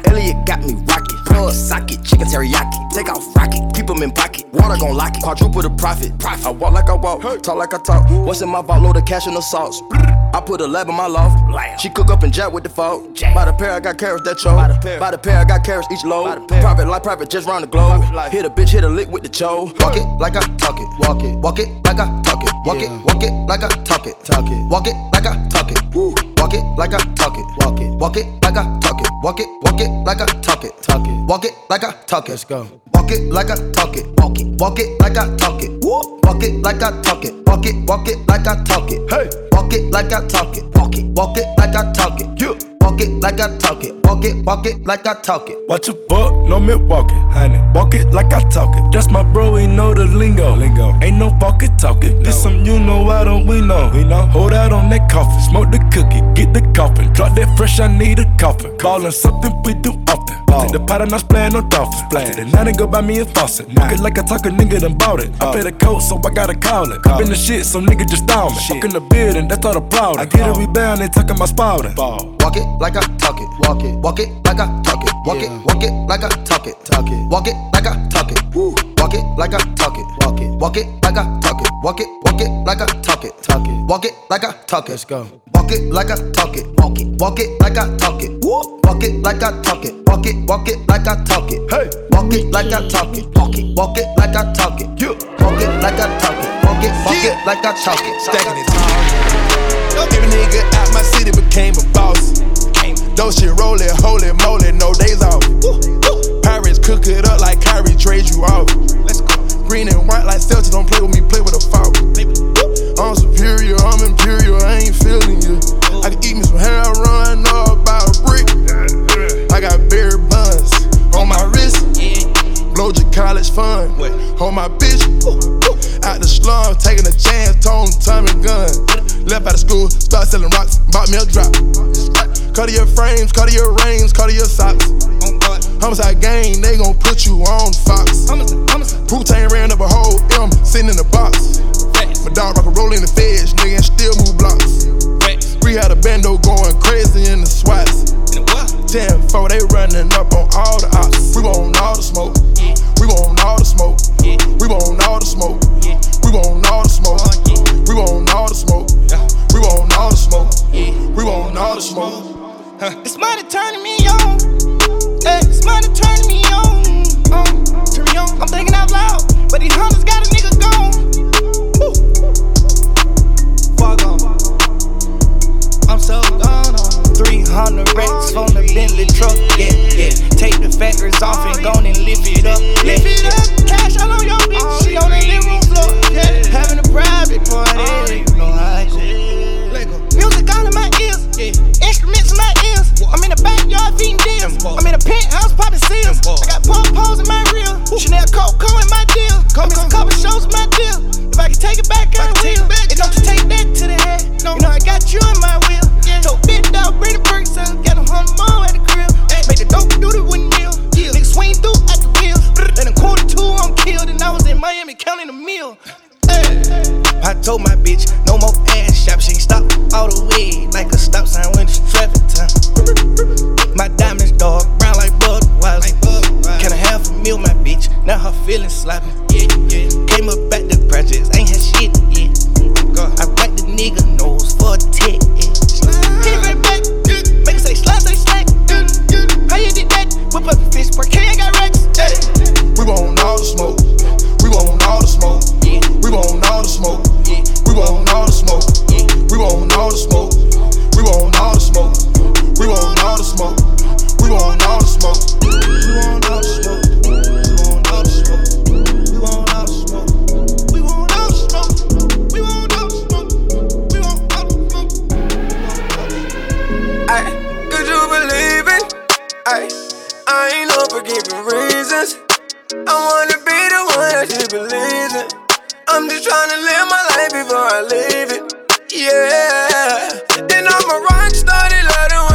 Elliot got me rocket. Plug socket, chicken teriyaki. Take off rocket, keep 'em in pocket. Water gon' lock it. Quadruple the profit. I walk like I walk, talk like I talk. What's in my vault? Load of cash and the sauce. I put a lab in my loft. She cook up and jack with the fault. By the pair, I got carrots that choke. By the pair, I got carrots each load. Private life, private just round the globe. Hit a bitch, hit a lick with the cho. Walk it like I talk it. Walk it, walk it like I talk it. Walk it, walk it like I talk it. Talk it, walk it like I talk it. Woo. Walk it like I talk it. Walk it, walk it like I talk it. Walk it, walk it like I talk it. Talk it, walk it like I talk it. Let's go. Walk it like I talk it. Walk it, walk it like I talk it. Woo. Walk it like I talk it. Walk it, walk it like I talk it. Hey. Walk it like I talk it. Walk it, walk it like I talk it. Yeah. Walk it like I talk it. Walk it, walk it like I talk it. Watch your buck, no Milwaukee, honey. Walk it like I talk it. That's my bro, he know the lingo. Lingo. Ain't no walkie talking. This some you know, I don't we know? We know. Hold out on that coffin, smoke the cookie, get the coffin. Drop that fresh, I need a coffin. Callin' something we do often. Take the pot and I splayin' on dolphins. Play the night and go buy me a faucet. Nah. Walk it like I talk a nigga done bought it. I pay the coat, so I gotta call it. Call in the shit, so nigga just down me. Fuck in the building, that's all the problem. I get it rebound, they talking my spouting. Walk it like I talk it. Walk it. Walk it like I talk it. Walk it. Walk it like I talk it. Talk it. Walk it like I talk it. Walk it like I talk it. Walk it. Walk it like I talk it. Walk it. Walk it like I talk it. Talk it. Walk it like I talk it. Let's go. Walk it like I talk it. Walk it. Walk it like I talk it. Walk it like I talk it. Walk it. Walk it like I talk it. Hey. Walk it like I talk it. Walk it. Walk it like I talk it. Yeah. Walk it like I talk it. Walk it. Walk it like I talk it. Stacking it. Every nigga out my city became a boss. Those shit rollin', holy moly, no days off. Pirates cook it up like Kyrie trade you off. Let's go. Green and white like Celtics, don't play with me, play with a foul. I'm superior, I'm imperial, I ain't feeling you. I can eat me some hair, run know about a brick. I got berry buns on my wrist. Blow your college fund on my bitch. Out the slum, taking a chance, tone, Tommy gun. Left out of school, start selling rocks, bought me a drop. Cut your frames, cut your rings, cut your socks. Homicide gang, they gon' put you on Fox. Putain ran up a whole M, sitting in the box. My dog rock a roll in the feds, nigga, and still move blocks. We had a bando going crazy in the swats. 10 4, they running up on all the ops. We want all the smoke. We want all the smoke. We want all the smoke. We want all the smoke. We want all the smoke. We want all the smoke. We want all the smoke. It's money turning me on. Hey, it's money turning me on. Um, turn me on. I'm thinking out loud, but these hunters got a nigga gone. Woo. Fuck on. I'm so gone on. 300 racks on the Bentley truck, yeah, yeah. Take the factors off and go and lift it up, lift it up. Cash all on your bitch, she on the living room floor, yeah. Having a private party, you know how I go. Yeah. Instruments in my ears. I'm in the backyard feeding deals. I'm in a penthouse popping seals. I got pom poms in my reel. Chanel Coco in my deal. I'm in a couple shows in my deal. If I can take it back, I will. And don't you take that to the head. You know I got you in my wheel. So big dog, bring the perks up. Got a hundred more at the crib. Make the dope do the windmill. Niggas swing through at the wheel. Then a quarter two, I'm killed. And I was in Miami counting a meal. I told my bitch, no more ass shop. She stop all the way like a stop sign when it's traffic time. My diamonds dark, brown like Budweiser. Can I have a meal, my bitch? Now her feelings sloppy. Yeah, yeah. Came up at the projects, ain't had shit yet. I write the nigga nose for a tick. Hit right back, make say slide, say slack. How you did that? Whip up the fish, park, ain't got racks. Smoke. We want all the smoke. We want all the smoke. Yeah. We want all the smoke. Yeah. We want all the smoke. Yeah. We want all the smoke. We want all the smoke. We want all the smoke. We want all the smoke. We want all the smoke. Could you believe it? I, I ain't no reasons. I wanna be the one that she believes in. I'm just trying to live my life before I leave it. Yeah. Then I'm a rock star, they love the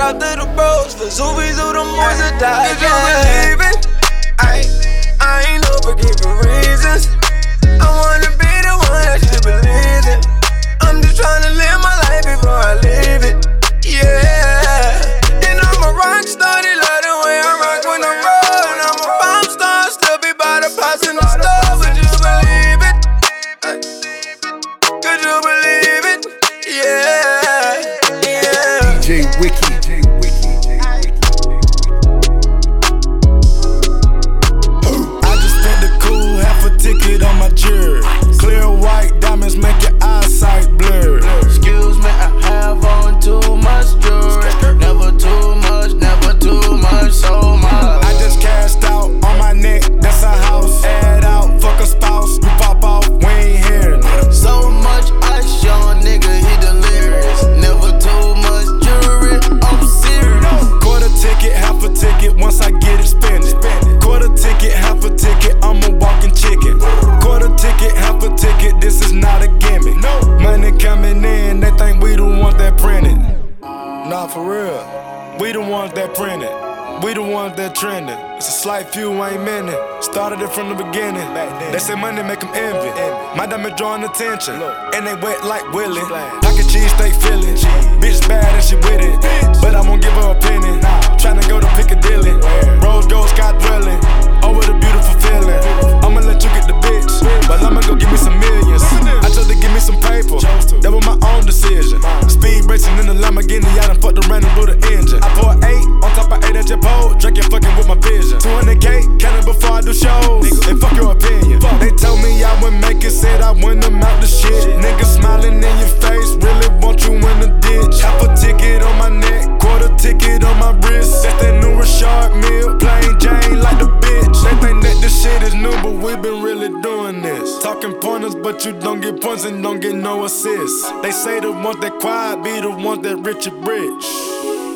out to the bros. Zoomies, all them boys that die. Nah, for real, we the ones that printed. We the ones that trending. It's a slight few, I ain't many. Started it from the beginning. They say money make them envy. My diamond drawing attention. And they wet like Willie. Pocket cheese, stay feeling. Bitch bad and she with it. But I won't give her a penny. Tryna go to Piccadilly. Rose gold sky. Oh, what a beautiful I'ma let you get the bitch. But I'ma go give me some millions. I chose to give me some paper. That was my own decision. Speed racing in the Lamborghini. I done fucked around and blew the engine. I pour eight on top of eight at your pole. Drinking fucking with my vision. 200k, counting before I do shows. And fuck your opinion. They told me I wouldn't make it, said I wouldn't amount to shit. Niggas smiling in your face, really want you in the ditch. Half a ticket on my neck, quarter ticket on my wrist. That's that new Rashard Mill, plain Jane like the bitch. They think that this shit is new, but we been really doing this. Talking pointers, but you don't get points and don't get no assists. They say the ones that quiet be the ones that rich and rich.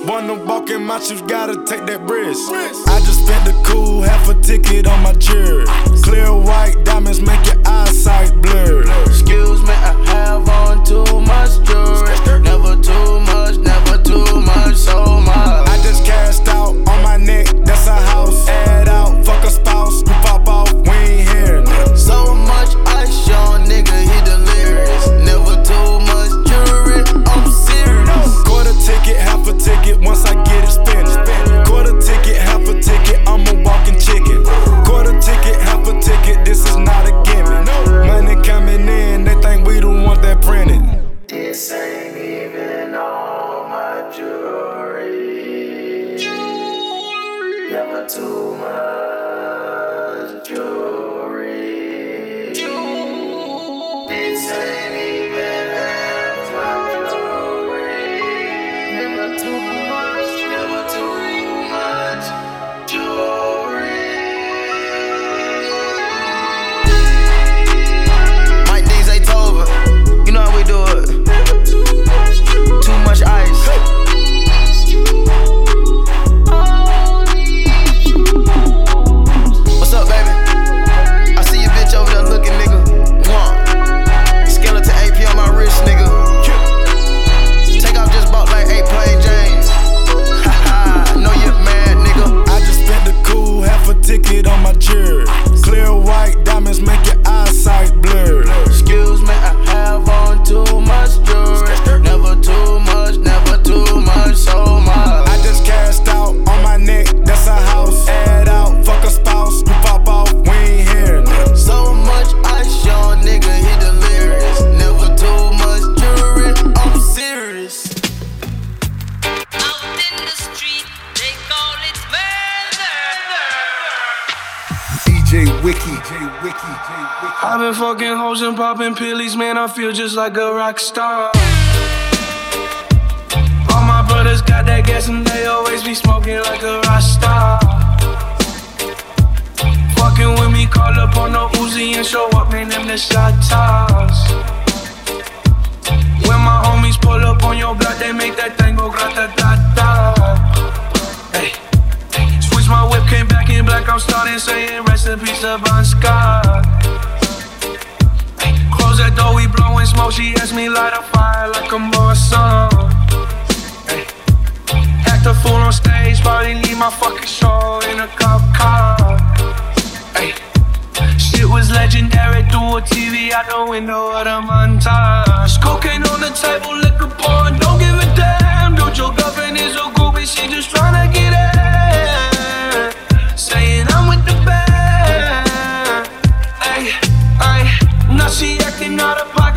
Wanna walk in my shoes, gotta take that risk. I just spent the cool half a ticket on my jewelry. Clear white diamonds make your eyesight blur. Excuse me, I have on too much jewelry. Never too much, never too much, so much. Cashed out on my neck, that's a house. Add out, fuck a spouse, you pop off, we ain't here. So much ice, young nigga, he delirious. Never too much jewelry, I'm serious. Quarter ticket, half a ticket, once I get it, spend it. Quarter ticket, half a ticket, I'm a walking chicken. Quarter ticket, half a ticket, this is not a gimmick. Money coming in, they think we the ones that printed. This ain't Too much ticket fucking and popping pillies, man. I feel just like a rock star. All my brothers got that gas and they always be smoking like a rock star. Fucking with me, call up on the Uzi and show up, man. Them the shot toss. When my homies pull up on your block, they make that thing go grata ta ta. Hey. Switch my whip, came back in black. I'm starting saying rest in peace Bon Scott. My song. me light a fire like a Mars song. Uh. Act a fool on stage, probably leave my fucking show in a cop car. Ay. Shit was legendary through a TV out the window of the montage. Cocaine on the table, liquor pouring, don't give a damn. Dude, your girlfriend is a groupie, she just tryna get in. Saying I'm with the band. Ay, ay. Now she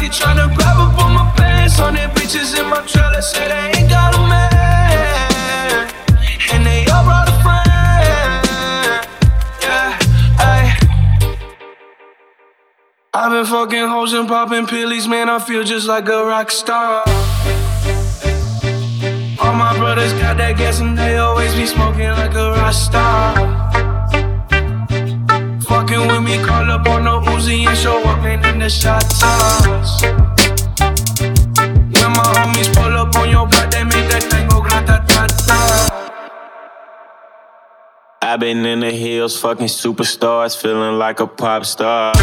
of tryna grab up on my pants. Their bitches in my trailer, say they ain't got a man. And they all brought a friend. Yeah, ay. I've been fucking hoes and popping pillies, man. I feel just like a rock star. All my brothers got that gas and they always be smoking like a rock star. Fucking with me, call up on the Uzi and show up, in the shot. When my homies pull up on your block, they make that thing go grata ta ta. I've been in the hills, fucking superstars, feeling like a pop star.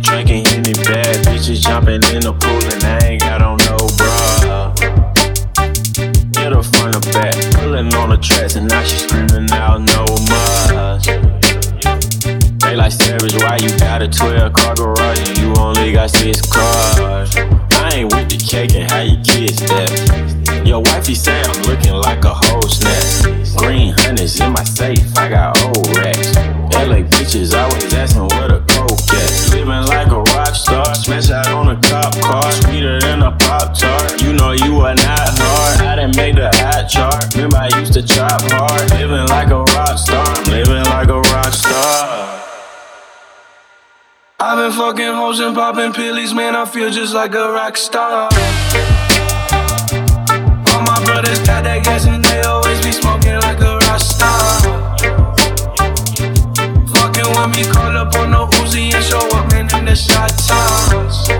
Drinking any bad bitches, jumping in the pool, and I ain't got on no bra. Hit her front or back, pulling on the tracks, and now she screaming out no more. They like savage, why you got a 12 car garage and you only got six cars? I ain't with the cake and how you kids that. Your wifey say I'm looking like a whole snap. Green honey's in my safe, I got old racks. LA bitches always asking where the coke at. Living like a rock star, smash out on a cop car, sweeter than a pop tart. You know you are not hard. I didn't make the hot chart. Remember I used to chop hard. Living like I've been fucking hoes and popping pillies, man. I feel just like a rock star. All my brothers got that gas and they always be smoking like a rock star. Fucking with me, call up on the Uzi and show up, man, in the shot toss.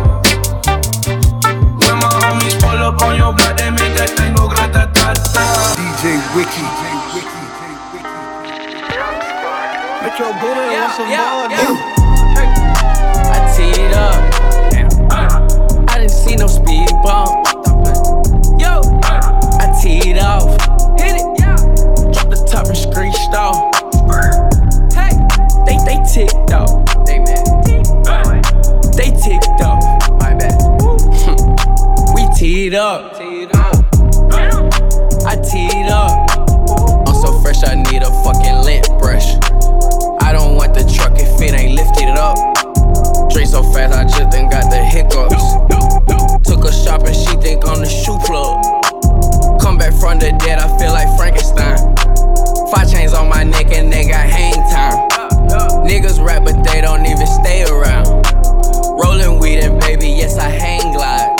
When my homies pull up on your block, they make that thing go grata ta ta. DJ Wiki. Metro Boomin yeah, want some yeah, more, yeah. No. Yo, I teed off. Hit it, yeah. Drop the top and screeched off. Hey, they they ticked off. They mad. They ticked off. My bad. we teed up. I teed up. I'm so fresh, I need a fucking lint brush. I don't want the truck if it ain't lifted up. Drink so fast, I just done got the hiccups. Took a shopping, she think I'm the shoe plug. Come back from the dead, I feel like Frankenstein. Five chains on my neck and they got hang time. Niggas rap, but they don't even stay around. Rolling weed and baby, yes, I hang glide.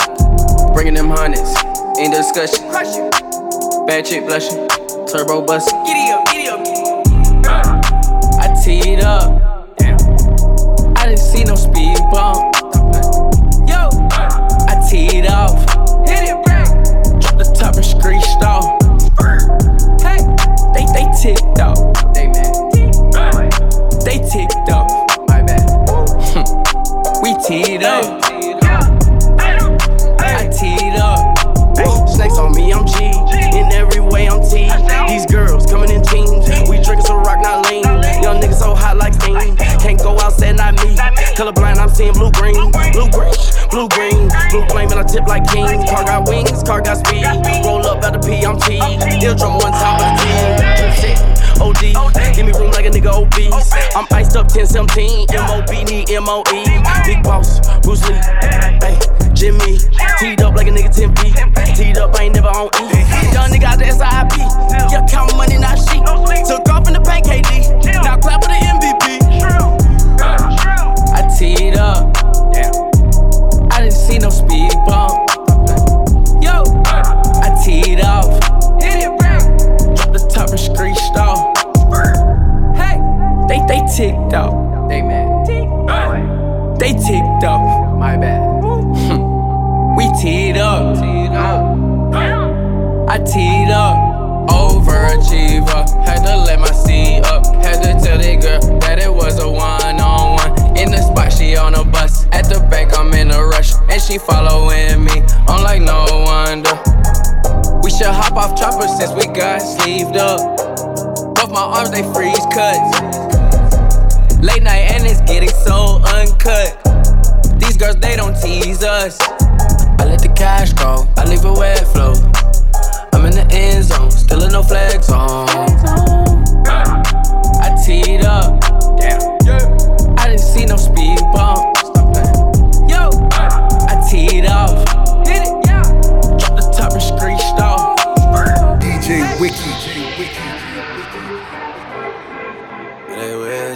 Bringing them hundreds, in discussion. Bad chick blushing, turbo busting. Giddy up, giddy up. I teed up. I didn't see no speed bump. Teed off. Hit it, bang. Drop the top and screeched off. Hey, they they ticked off. They mad. They ticked off. My bad. we teed up. Colorblind, I'm seeing blue green. Blue green, blue green. Blue flame, and I tip like king. Car got wings, car got speed. Roll up out the P, I'm T. Ill drum one time with the team. OD, give me room like a nigga obese. I'm iced up 1017, MOB need MOE. Big boss, Bruce Lee, hey, Jimmy. Teed up like a nigga 10 feet. Teed up, I ain't never on E. Young nigga out the SIP. Yeah, count money, not sheep. Took off in the bank, KD. Now clap for the MVP. I teed up. I didn't see no speed bump. Yo, I teed off. Hit it, bang. Drop the top and screeched off. Hey, they they ticked off. They mad. They ticked off. My bad. we teed up. I teed up. Overachiever. Had to let my C up. Had to tell that girl that it was a one. In the spot, she on a bus. At the bank, I'm in a rush. And she following me. I'm like, no wonder. We should Hop off chopper since we got sleeved up. Both my arms, they freeze cuts. Late night and it's getting so uncut. These girls, they don't tease us. I let the cash go, I leave where it flow. I'm in the end zone, still in no flex on. I teed up,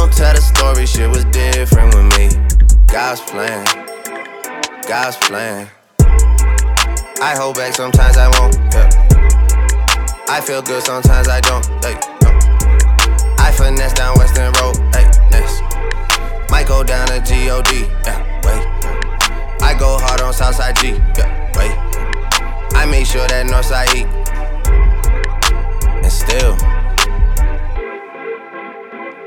Gon' tell the story, shit was different with me. God's plan, God's plan. I hold back, sometimes I won't. Yeah. I feel good, sometimes I don't. Hey, no. I finesse down Western Road. Hey, next. Might go down to God. Yeah, wait. I go hard on Southside G. Yeah, wait. I make sure that Northside eat. And still,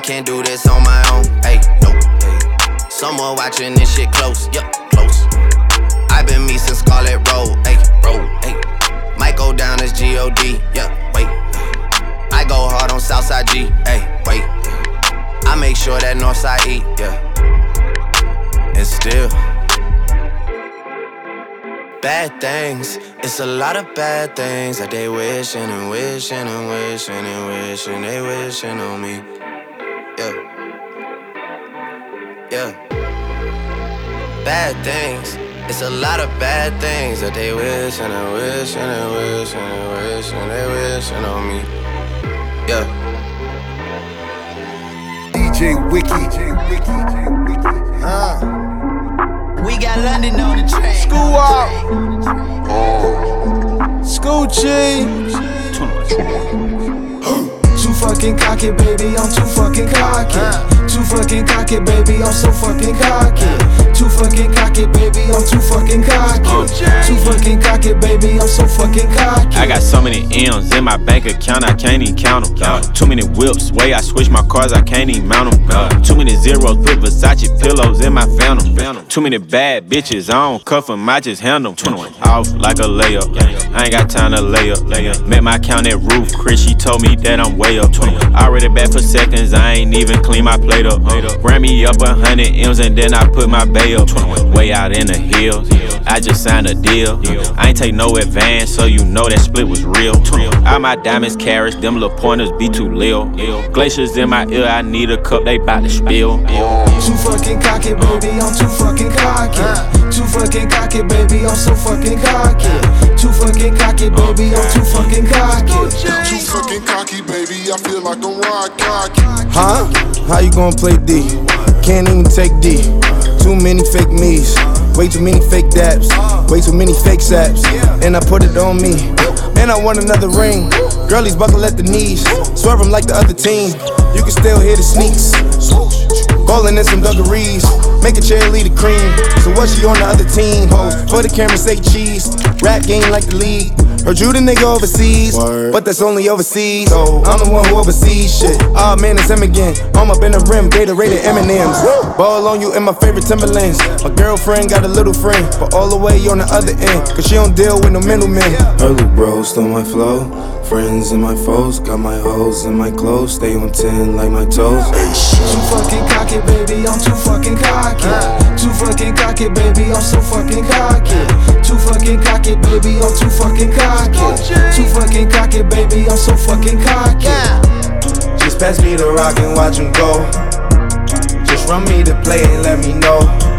I can't do this on my own. Hey, no, hey. Someone watching this shit close, yup, close. I've been me since Scarlet Road, hey, road, hey. Might go down as G-O-D, yeah, wait. I go hard on Southside G, hey, wait. I make sure that Northside eat, yeah. And still, bad things. It's a lot of bad things that they wishing and wishing and wishing and wishing they wishing on me. Bad things. It's a lot of bad things that they wish and they wish and they wish and they wish and they wishing on me. Yeah. DJ Wiki. DJ Wiki. Uh. We got London on the track. School out. School G. Too fucking cocky, baby. I'm too fucking cocky. Too fucking cocky, baby. I'm so fucking cocky. Too fucking cocky, baby. I'm too fucking cocky. Too fucking cocky, baby. I'm so fucking cocky. I got so many M's in my bank account, I can't even count them. Uh, too many whips, way I switch my cars, I can't even mount them. Uh, too many zeros, put Versace pillows in my phantom. Too many bad bitches, I don't cuff them, I just handle them. Off like a layup, I ain't got time to lay up. Met my count at roof, Chris, she told me that I'm way up. I Already back for seconds, I ain't even clean my plate up. Uh, ran me up a hundred M's and then I put my bay up. Way out in the hills, I just signed a deal. I ain't take no advance, so you know that split was real. All my diamonds carrots, them little pointers be too lil. Glaciers in my ear, I need a cup, they bout to spill. Too fucking cocky, baby. I'm too fucking cocky. Too fucking cocky, baby. I'm so fucking cocky. Too fucking cocky, baby. I'm too fucking cocky. Too fucking cocky, baby. I feel like I'm ride cocky. Huh? How you gonna play D? Can't even take D. Too many fake me's. Way too many fake dabs. Way too many fake saps. And I put it on me. And I want another ring. Girlies buckle at the knees. Swerve 'em like the other team. You can still hear the sneaks. Ballin' in some dungarees. Make a cheerleader cream. So what she on the other team? Ho, for the camera say cheese. Rap game like the league. Heard you the nigga overseas, but that's only overseas. So I'm the one who oversees shit. Ah man, it's him again. I'm up in the rim, Gatorade M&M's. Ball on you in my favorite Timberlands. My girlfriend got a little friend, but all the way on the other end, cause she don't deal with no middlemen. Early bro stole my flow. Friends and my foes, got my hoes and my clothes, stay on 10 like my toes. Too fucking cocky, baby, I'm too fucking cocky. Too fucking cocky, baby, I'm so fucking cocky. Too fucking cocky, baby, I'm too fucking cocky. Too fucking cocky, baby, I'm so fucking cocky. Just pass me the rock and watch him go. Just run me the play and let me know.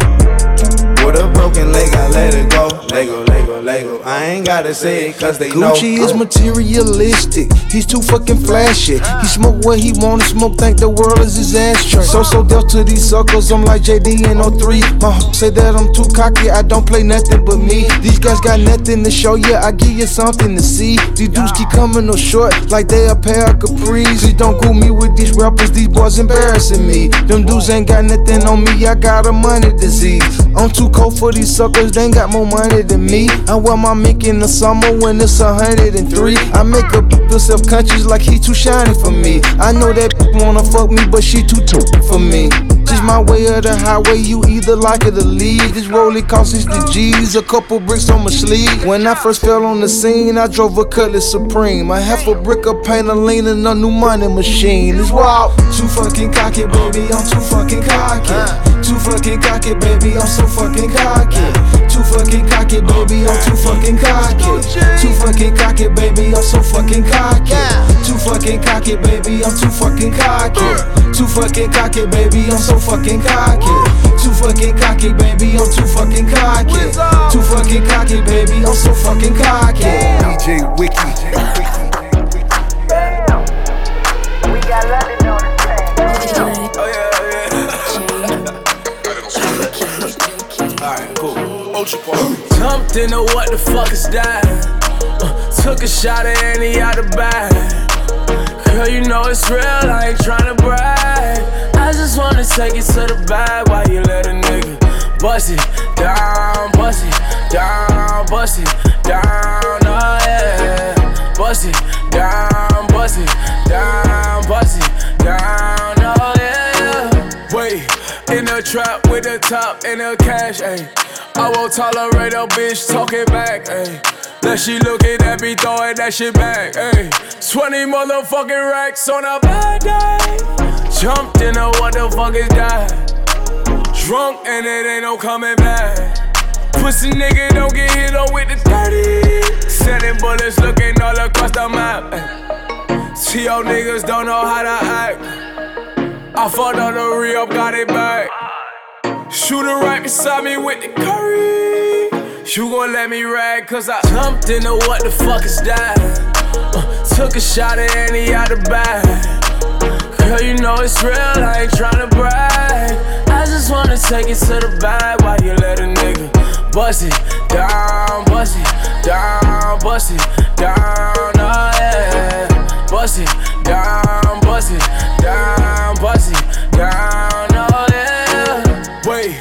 With a broken leg, I let it go. Lego, Lego, Lego. I ain't gotta say it, cause they know. Gucci is materialistic. He's too fucking flashy. He smoke what he wanna smoke, think the world is his ashtray. So so dealt to these suckers, I'm like JD in 03. My h- say that I'm too cocky, I don't play nothing but me. These guys got nothing to show you, I give you something to see. These dudes keep coming no short, like they a pair of capris. Please don't group me with these rappers, these boys embarrassing me. Them dudes ain't got nothing on me, I got a money disease. I'm too cold for these suckers, they ain't got more money than me. I wear my mink in the summer when it's 103. I make a feel self conscious like he too shiny for me. I know that wanna fuck me, but she too too for me. Just my way of the highway, you either like it or leave. This rollie cost 60 G's, a couple bricks on my sleeve. When I first fell on the scene, I drove a Cutlass Supreme. I half a brick of paint, a lean, and a new money machine. It's wild. Too fucking cocky, baby, I'm too fucking cocky. Too fucking cocky, baby, I'm so fucking cocky. Too fucking cocky, baby, I'm too fucking cocky. Too fucking cocky, baby, I'm so fucking cocky. Too fucking cocky, baby, I'm too fucking cocky. Too fucking cocky, baby, I'm so fucking cocky. Too fucking cocky, baby, I'm too fucking cocky. Too fucking cocky, baby, I'm so fucking cocky. DJ Wiki. Ultra party. Jumped into what the fuck is that? Uh, took a shot at any out the bag. Girl, you know it's real, I ain't tryna brag. I just wanna take it to the bag while you let a nigga bust it down, bust it down, bust it down, oh yeah. Bust it down, bust it down, bust it down, oh yeah. In the trap with the top and the cash, ayy. I won't tolerate a bitch talking back, ayy. That she looking at me throwing that shit back, ayy. 20 motherfucking racks on a bad day. Jumped in a what the fuck is that? Drunk and it ain't no coming back. Pussy nigga don't get hit on with the 30. Sending bullets looking all across the map. ayy. See your niggas don't know how to act. I fucked on the re up, got it back. Shooter right beside me with the curry. You gon' let me rag, cause I jumped into what the fuck is that? Uh, took a shot at any out the bag. Girl, you know it's real, I ain't tryna brag. I just wanna take it to the bag while you let a nigga bust it down, bust it down, bust it down, oh yeah. Bust it down, bust it down, bust it down, oh yeah. Wait,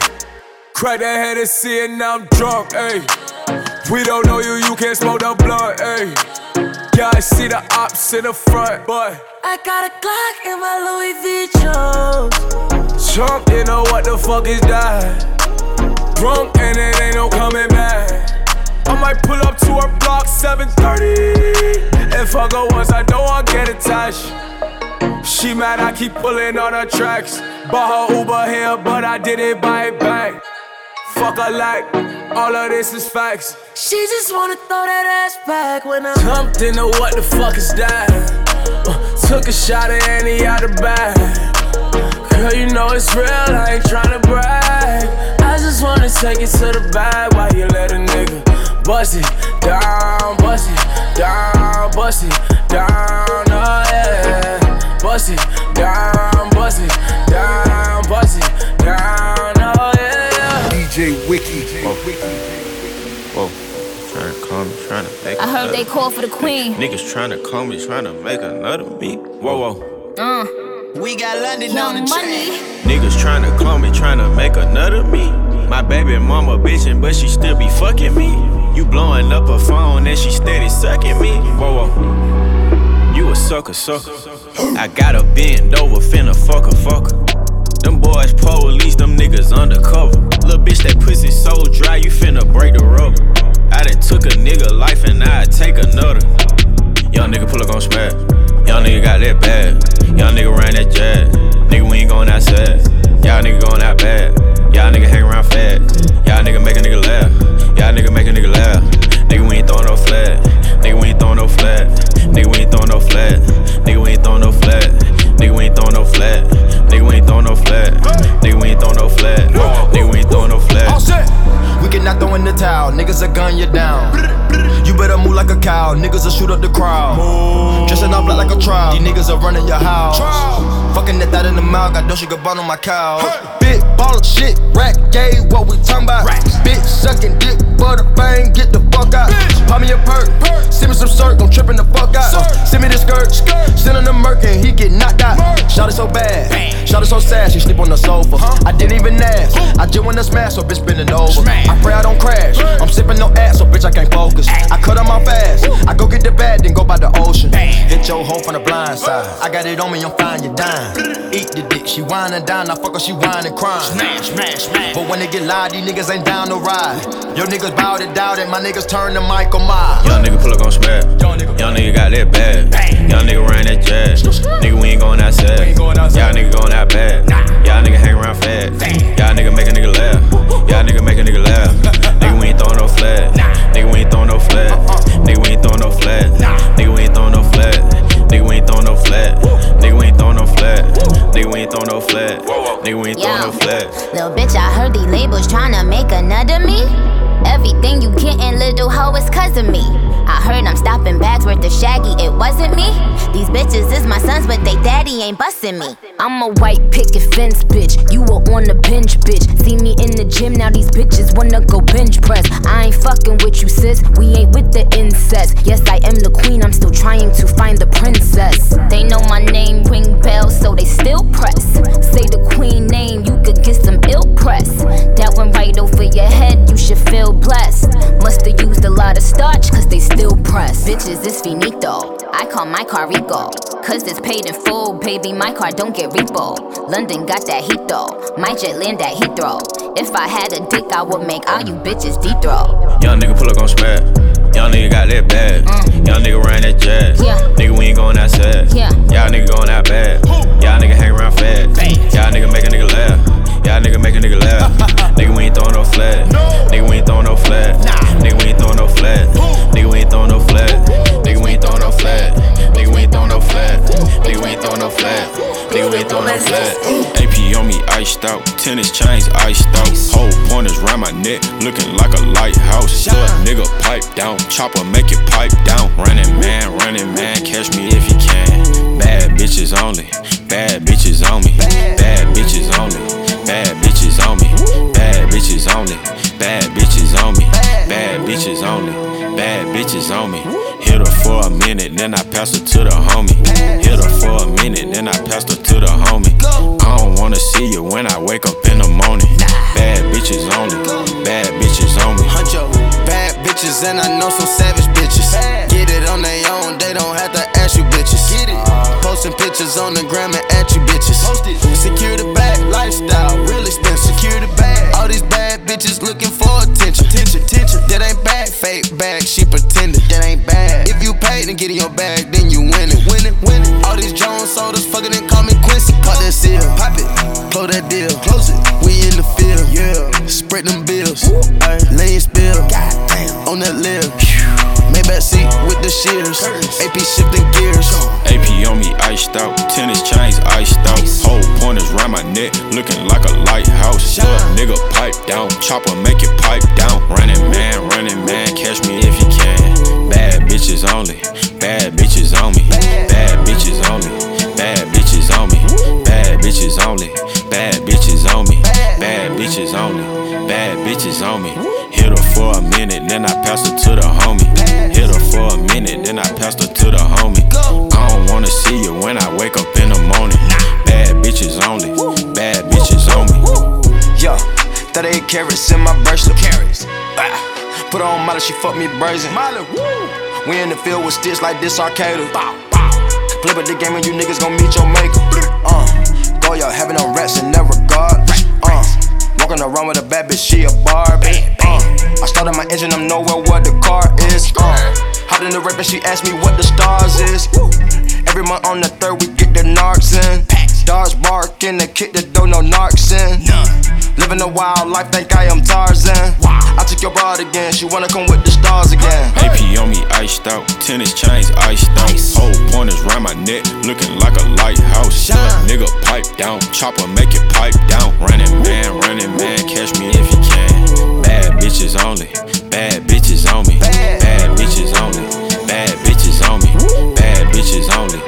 crack that head and see it, now I'm drunk, ayy. We don't know you, you can't smoke the blunt, ayy. Yeah, I see the ops in the front, but I got a Glock in my Louis V Jones. Drunk, you know what the fuck is that? Drunk and it ain't no coming back. I might pull up to her block 730. If I go once, I don't want get attached. She mad, I keep pulling on her tracks. Bought her Uber here, but I didn't buy it back. Fuck her like, all of this is facts. She just wanna throw that ass back when I Jumped into what the fuck is that? Uh, took a shot at Annie out the bag. Girl, you know it's real, I ain't tryna brag. I just wanna take it to the bag while you let a nigga bust it down, bust it down, bust it down, oh yeah. Bust it down, bust it down, bust it down, oh yeah. DJ Wiki. Whoa, trying to call me, trying to make I heard another- they call for the queen. Niggas trying to call me, trying to make another me. Whoa, whoa. Uh. We got London on the money. Niggas trying to call me, trying to make another me. My baby mama bitchin', but she still be fucking me. You blowing up her phone and she steady sucking me. Whoa, whoa. You a sucker, sucker. I gotta bend over, finna fuck a fucker. Them boys police, them niggas undercover. Little bitch, that pussy so dry, you finna break the rubber. I done took a nigga life and I take another. Young nigga pull up on smash. Young nigga got that bad. Young nigga ran that jet. Nigga, we ain't going outside. Y'all nigga going out bad. Y'all nigga hang around fat. Y'all nigga make a nigga laugh. Y'all nigga make a nigga laugh. Nigga, we ain't throwing no flat. Nigga, we ain't throwing no flat. Nigga, we ain't throwing no flat. Nigga, we ain't throwing no flat. Nigga, we ain't throwing no flat. Nigga, we ain't throwing no flat. Nigga, we ain't throwing no flat. Nigga, we ain't throwing no flat. We cannot throw in the towel, niggas will gun you down. You better move like a cow, niggas will shoot up the crowd. Dressing up like a trial, these niggas are running your house. Fucking that thot in the mouth, got Dolce Gabbana on my couch. Big ball of shit, rack gay, what we talking about? Bitch sucking dick, butter bang, get the fuck out. Pop me a perk, send me some circ, Shot it so bad, shot it so sad, she sleep on the sofa. I didn't even ask, I just wanna smash, so bitch bending over. I pray I don't crash, I'm sipping no ass, so bitch I can't focus. I cut on my fast, I go get the bag, then go by the ocean. Hit your hoe from the blind side, I got it on me, I'm fine, you dime. Eat the dick, she whine and dine, I fuck her, she whine and crying. Smash, smash, smash. But when they get live, these niggas ain't down to ride. Your niggas bout it, doubt it, my niggas turn to Michael Myers. Young nigga pull up on smash. Young nigga got that bad. Young nigga ran that jet. Nigga, we ain't going outside ain't going outside. Y'all nigga going out bad. Nah. Y'all nigga hang around fat. Y'all nigga make a nigga laugh. Y'all nigga make a nigga laugh. nigga, we ain't throwing no flat. Nah. Nigga, we ain't throwing no flat. Uh-uh. Nigga, we ain't throwing no flat. Nah. Nigga, we ain't throwing no flat. Nigga, we ain't throwing no flat. Nigga, we ain't throwing no flat. Nigga, we ain't throwing no flat. Nigga, we ain't throwing no flat. Little bitch, I heard these labels trying to make another me. Everything you gettin', little hoe, is cause of me. I heard I'm stopping bags worth of shaggy, it wasn't me. These bitches is my sons, but they daddy ain't bustin' me. I'm a white picket fence bitch, you were on the bench bitch. See me in the gym, now these bitches wanna go bench press. I ain't fucking with you, sis, we ain't with the incest. Yes, I am the queen, I'm still trying to find the princess. They know my name, ring bells, so they still press. Say the queen name, you could get some ill press. That went right over your head, you should feel blessed. Musta used a lot of starch, cause they still press. Bitches, it's finito. I call my car Rico. Cause it's paid in full, baby. My car don't get repo. London got that heat though. My jet land at Heathrow. If I had a dick, I would make all you bitches deep throw. Young nigga pull up on smash. Young nigga got that bad. Young nigga ran that jet. Yeah. Nigga, we ain't going outside. Yeah. Y'all nigga going out bad. Y'all nigga hang around fat. Y'all nigga make a nigga laugh. Y'all nigga make a nigga laugh. nigga, we ain't throwing no flat. Nigga, we ain't throwing no flat. Nigga, we ain't throwing no flat. Nigga, we ain't throwing no flat. Nigga, we ain't throwing no flat. Nigga, we ain't throwing no flat. Nigga, we ain't throwing no flat. Nigga, we ain't throwing no flat. AP on me iced out. Tennis chains iced out. Whole pointers round my neck, looking like a lighthouse. Little nigga pipe down. Chopper make it pipe down. Running man, running man, catch me if you can. Bad bitches only. Bad bitches on me. Bad bitches only. Bad bitches on me. Bad bitches only. Bad bitches on me. Bad bitches only. Bad bitches on me. Hit her for a minute, then I pass her to the homie. Hit her for a minute, then I pass her to the homie. I don't wanna see you when I wake up in the morning. Bad bitches only. Bad bitches on me. Bad bitches, and I know some savage bitches. Get it on their own, they don't have to ask you bitches. Posting pictures on the gram and at you bitches. Fake bag, she pretended. That ain't bad. If you paid and get in your bag, then you win it. Win it, win it. All these Jones sodas fucking and call me Quincy. Pop that seal, pop it, close that deal, close it. We in the field, yeah. Spread them bills, ayy. Lane spill, goddamn, on that lip. Maybach seat with the shears, AP shifting gears. AP on me iced out, tennis chains iced out. Whole pointers round my neck, looking like a lighthouse. Little nigga pipe down, chopper make it pipe down. Running man, running man, catch me if you can. Bad bitches only, bad bitches on me. Bad bitches only, bad bitches on me. Bad bitches only, bad bitches on me. Bad bitches only, bad bitches on me. Hit her for a minute, then I pass her to the homie. Hit her for a minute, then I pass her to the homie. I don't wanna see you when I wake up in the morning. Bad bitches only, bad bitches on me. Yo, 38 carats in my bracelet. Carats. Ah. Put her on Molly, she fuck me brazen. Molly, woo. We in the field with sticks like this arcade. Bow, bow. Flip it the game and you niggas gon' meet your maker. Uh, go y'all having them rats in that regard. Walking around with a bad bitch, she a Barbie. Uh, I started my engine, I'm nowhere where the car is. Uh, hopped in the rap and she asked me what the stars is. Every month on the third, we get the narcs in. Dogs barking, they kick the door, no narcs in. Living a wild life, think I am Tarzan. I took your broad again, she wanna come with the stars again. AP on me iced out, tennis chains iced out. Whole pointers round my neck, looking like a lighthouse. Nigga pipe down, chopper make it pipe down. Running man, running man, catch me if you can. Bad bitches only, bad bitches on me, bad bitches only, bad bitches on me, bad bitches only,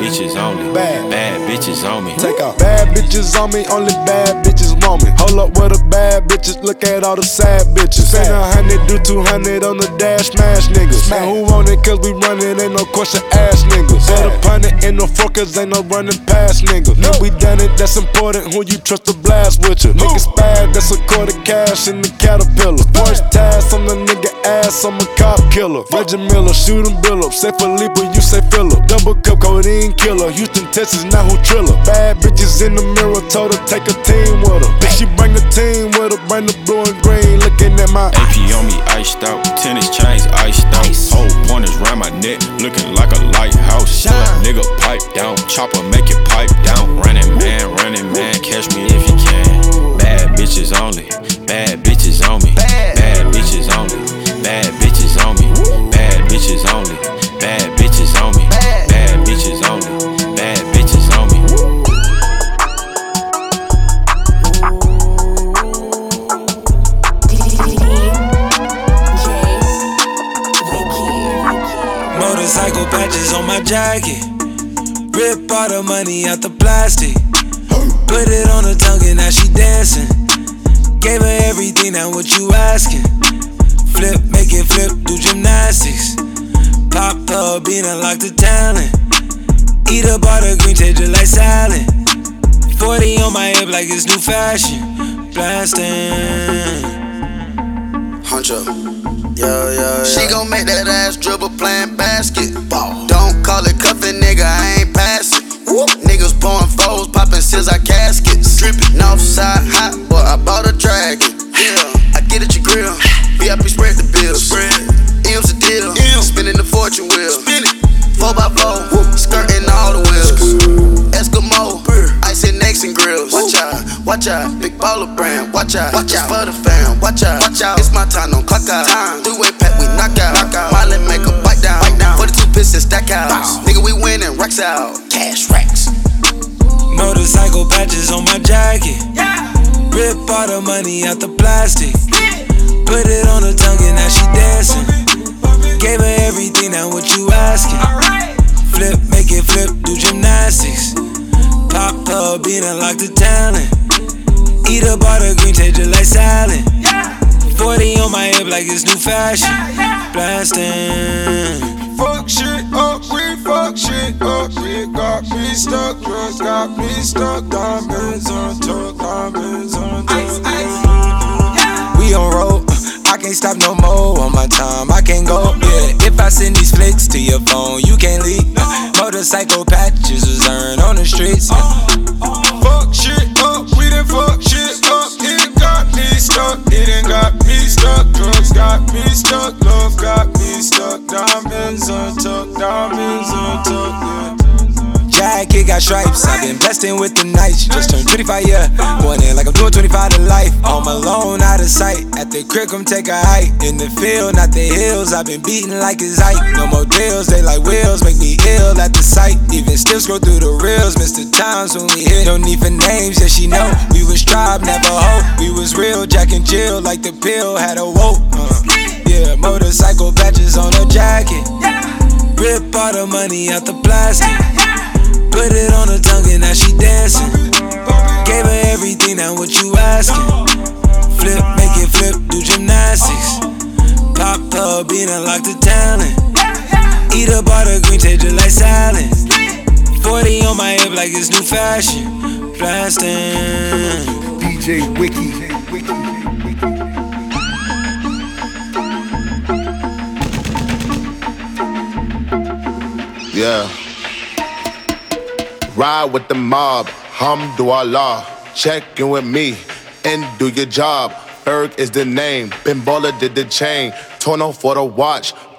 bitches only, bad bitches on me. Take off. Bad bitches on me, only bad bitches want me. Hold up with the bad bitches, look at all the sad bitches. Spend a hundred, do two hundred on the dash, smash niggas. Man, who want it? Cause we running, ain't no question, ass niggas. Set a punnet in no focus, ain't no running past niggas. No. We done it, that's important. Who you trust to blast with you? Niggas bad, that's a quarter cash in the caterpillar. First task on the nigga ass, I'm a cop killer. Reggie Miller, shoot him, Billup. Say Felipe, you say Phillip. Double cup, codeine killer. Houston, Texas, now who triller? Bad bitches in the mirror, told her take a team with her. If she bring the team with her, bring the blue and green. Looking at my AP on me iced out, tennis chains iced out. Whole pointers round my neck, looking like a lighthouse. Nigga pipe down, chopper make it pipe down. Running man, running man, catch me if you can. Bad bitches only, bad bitches on me, bad jacket. Rip all the money out the plastic. Put it on her tongue and now she dancing. Gave her everything, now what you asking? Flip, make it flip, do gymnastics. Pop up, bean unlock the talent. Eat up all the green, taste it like salad. 40 on my hip like it's new fashion. Blasting. Huncho. Yeah, yeah, yeah. She gon' make that ass dribble playing basketball. Don't call it cuffin', nigga, I ain't passing. Niggas pouring foes, popping scissor caskets. Drippin' Northside hot, boy, I bought a dragon. Yeah, I get at your grill. VIP spread the bills. Spread. M's a deal. Spinning the fortune wheel. Spin it. 4x4, skirting all the wheels. Eskimo, icing necks and grills. Watch out, watch out, big baller brand. Watch out, watch out for the fam. Watch out, watch out. It's my time, don't clock out. Time. Three-way pack, we knock out. Knock out. Miley make a bite down. Bite down. 42 pistons stack out. Nigga, we winning, racks out. Cash racks. Motorcycle patches on my jacket. Rip all the money out the plastic. Put it on her tongue and now she dancing. Gave her everything, now what you asking? Flip, make it flip, do gymnastics. Pop up, bean unlock the talent. Eat up all the green, taste it like salad. 40 on my hip like it's new fashion. Blasting. Fuck shit up, we fuck shit up. It got me stuck, drugs got me stuck. Diamonds on top, diamonds on top. We on road. I can't stop no more on my time. I can't go. Yeah, if I send these flicks to your phone, you can't leave. Motorcycle patches was earned on the streets. Oh, oh. Fuck shit up, we done fuck shit up. It got me stuck, it ain't got me stuck. Drugs got me stuck, love got me stuck. Diamonds on top, diamonds on top, yeah. Jacket got stripes. I've been blessed with the nights. Just turned 25, yeah. Going in like I'm doing 25 to life. Home alone, out of sight. At the crib, come take a hike. In the field, not the hills. I've been beating like it's height. No more deals, they like wheels. Make me ill at the sight. Still scroll through the reels. Mr. Times when we hit. No need for names, yeah, she know. We was tribe, never hope. We was real, Jack and Jill. Like the pill had a woke. Uh, yeah, motorcycle patches on her jacket. Rip all the money out the plastic. Put it on her tongue and now she dancing. Gave her everything, now what you asking? Flip, make it flip, do gymnastics. Pop up, bean unlock the talent. Eat up all the green, taste it like salad. 40 on my hip like it's new fashion. Blasting. DJ Wiki. Yeah. Ride with the mob, hamdulillah. Check in with me and do your job. Erg is the name. Pinballer did the chain. Turn off for the watch.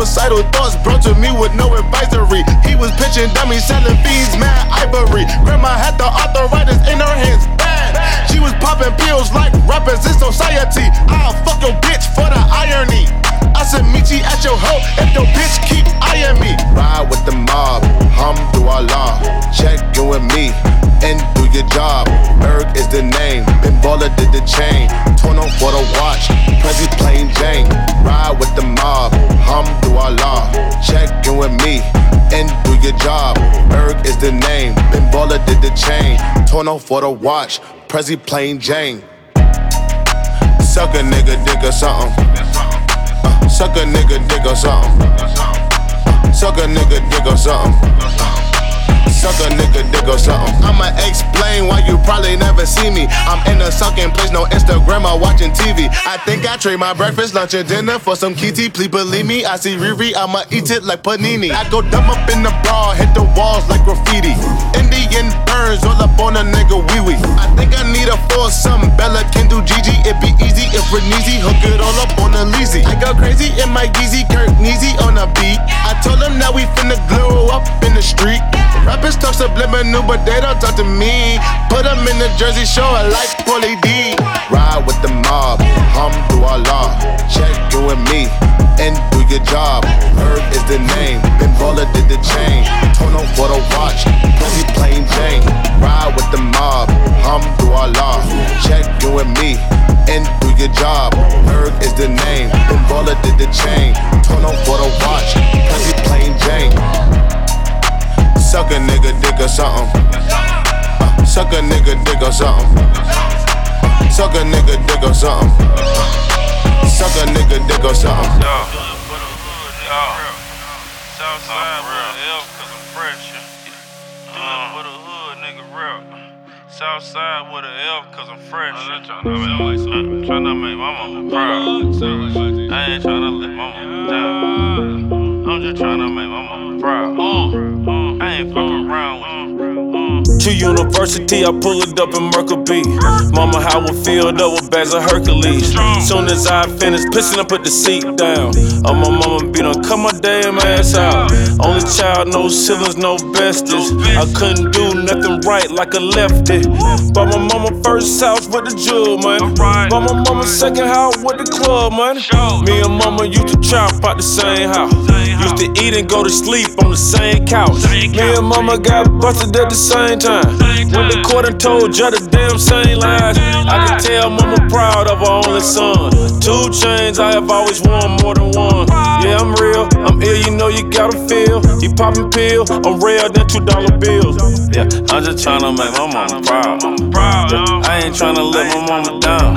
Suicidal thoughts brought to me with no advisory. He was pitching dummies, selling fiends, mad ivory. Grandma had the arthritis in her hands, bad. She was popping pills like rappers in society. I'll fuck your bitch for the irony. I said, meet you at your hoe if your bitch keep eyeing me. Ride with the mob, hamdulillah. Check in with me and do your job. Berg is the name, Bimbola did the chain. Torno for the watch, Prezi plain Jane. Ride with the mob, hamdulillah. Check in with me and do your job. Berg is the name, Bimbola did the chain. Torno for the watch, Prezi plain Jane. Suck a nigga, dig or something. Suck a nigga, dig or something. Suck a nigga, dig or something. Suck a nigga dick or something. I'ma explain why you probably never see me. I'm in a sunken place, no Instagram or watching TV. I think I trade my breakfast, lunch, and dinner for some kitty. Please believe me, I see Riri, I'ma eat it like panini. I go dumb up in the bra, hit the walls like graffiti. Indian burns all up on a nigga wee wee. I think I need a foursome. Bella can do Gigi, it be easy if Reneezy hook it all up on a leasy. I go crazy in my Yeezy, Kirk Neezy on a beat. I told them that we finna glow up in the street. Rappers talk subliminal, but they don't talk to me. Put them in the Jersey Shore like Paulie D. Ride with the mob, hamdulillah. Check in with me and do your job. Herb is the name, Bimbola did the chain. Torno for the watch, Prezi plain Jane. Ride with the mob, hamdulillah. Check in with me and do your job. Herb is the name, Bimbola did the chain. Torno for the watch, Prezi plain Jane. Suck a nigga dick or something. Uh, suck a nigga dick or something. Suck a nigga dick or something. Suck a nigga dick or something. Southside with an L, cause I'm fresh. Uh, with a hood, nigga, rap. Southside with an L, cause I'm fresh. I'm trying to make my mama proud. I ain't trying to let my mama down. I'm just trying to make my mama proud. Uh, I ain't fucking around with you. To university, I pull it up in B. Mama, how I filled up with bags of Hercules. Soon as I finish pissing, I put the seat down. Oh, my mama be done cut my damn ass out. Only child, no siblings, no besties. I couldn't do nothing right like a lefty. Bought my mama first house with the jewel, man. Bought my mama second house with the club, man. Me and mama used to trap out the same house. Used to eat and go to sleep on the same couch. Me and mama got busted at the same time. Went the court and told judge the damn same lies. I can tell mama proud of her only son. Two chains, I have always worn more than one. Yeah, I'm real, I'm ill, you know you gotta feel. You poppin' pill, I'm rare than two dollar bills. Yeah, I'm just tryna make my mama proud. Yeah, I ain't tryna let my mama down.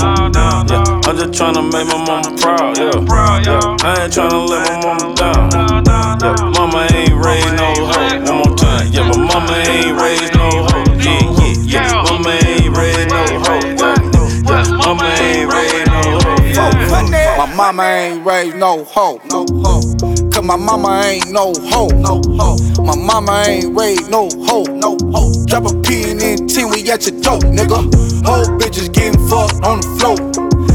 Yeah, I'm just tryna make my mama proud. Yeah, yeah, I ain't tryna let my mama down. Yeah, mama ain't raised no hoe. One more time. Yeah, my mama ain't raised My mama ain't raised no hoe, no hoe. Cause my mama ain't no hoe, no hoe. My mama ain't raised no hoe, no hoe. Drop a P and then 10, we at your door, nigga. Whole bitches getting fucked on the floor.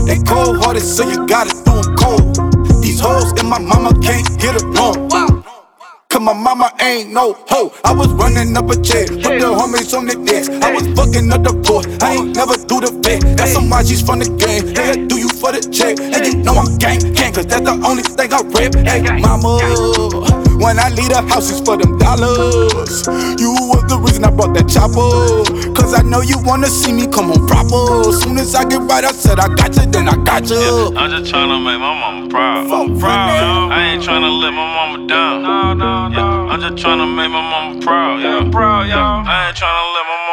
They cold hearted, so you gotta do them cold. These hoes and my mama can't get along. Cause my mama ain't no hoe. I was running up a check, put the homies on the desk. I was fucking up the court, I ain't never do the vet. That's some why she's from the game. They'll do you for the check. And you know I'm gang, gang, cause that's the only thing I rip. Hey, mama, when I leave the houses for them dollars. You was the reason I bought that chopper. Cause I know you wanna see me come on proper. Soon as I get right, I said I got you, then I got you. Yeah, I'm just tryna make my mama proud. Fuck proud. I ain't tryna let my mama down. No, no, no. Yeah, I'm just tryna make my mama proud. Yeah, proud, yeah. I ain't tryna let my mama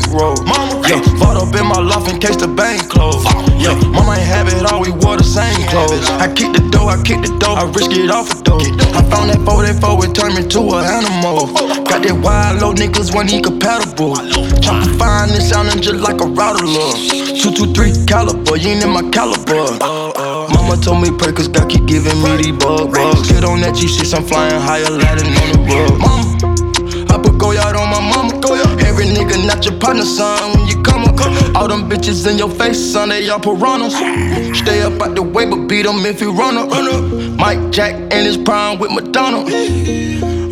bankroll. Mama, yeah, bought up in my loft in case the bank closed. Yeah, mama ain't have it all, we wore the same clothes. I kicked the door, I kicked the door, I risk it off a door. I found that 44, it turned me to an animal. Got that wild low niggas, one incompatible. Chop find fine, it sounding just like a router love. 223 caliber, you ain't in my caliber. Mama told me pray, cause God keep giving me these bug bugs. Get on that G6, I'm flying higher, Aladdin on the rug. Mama, I put go out on my mom not your partner, son, when you come up. All them bitches in your face, son, they all piranhas. Stay up out the way, but beat them if you run up. Mike Jack and his prime with Madonna.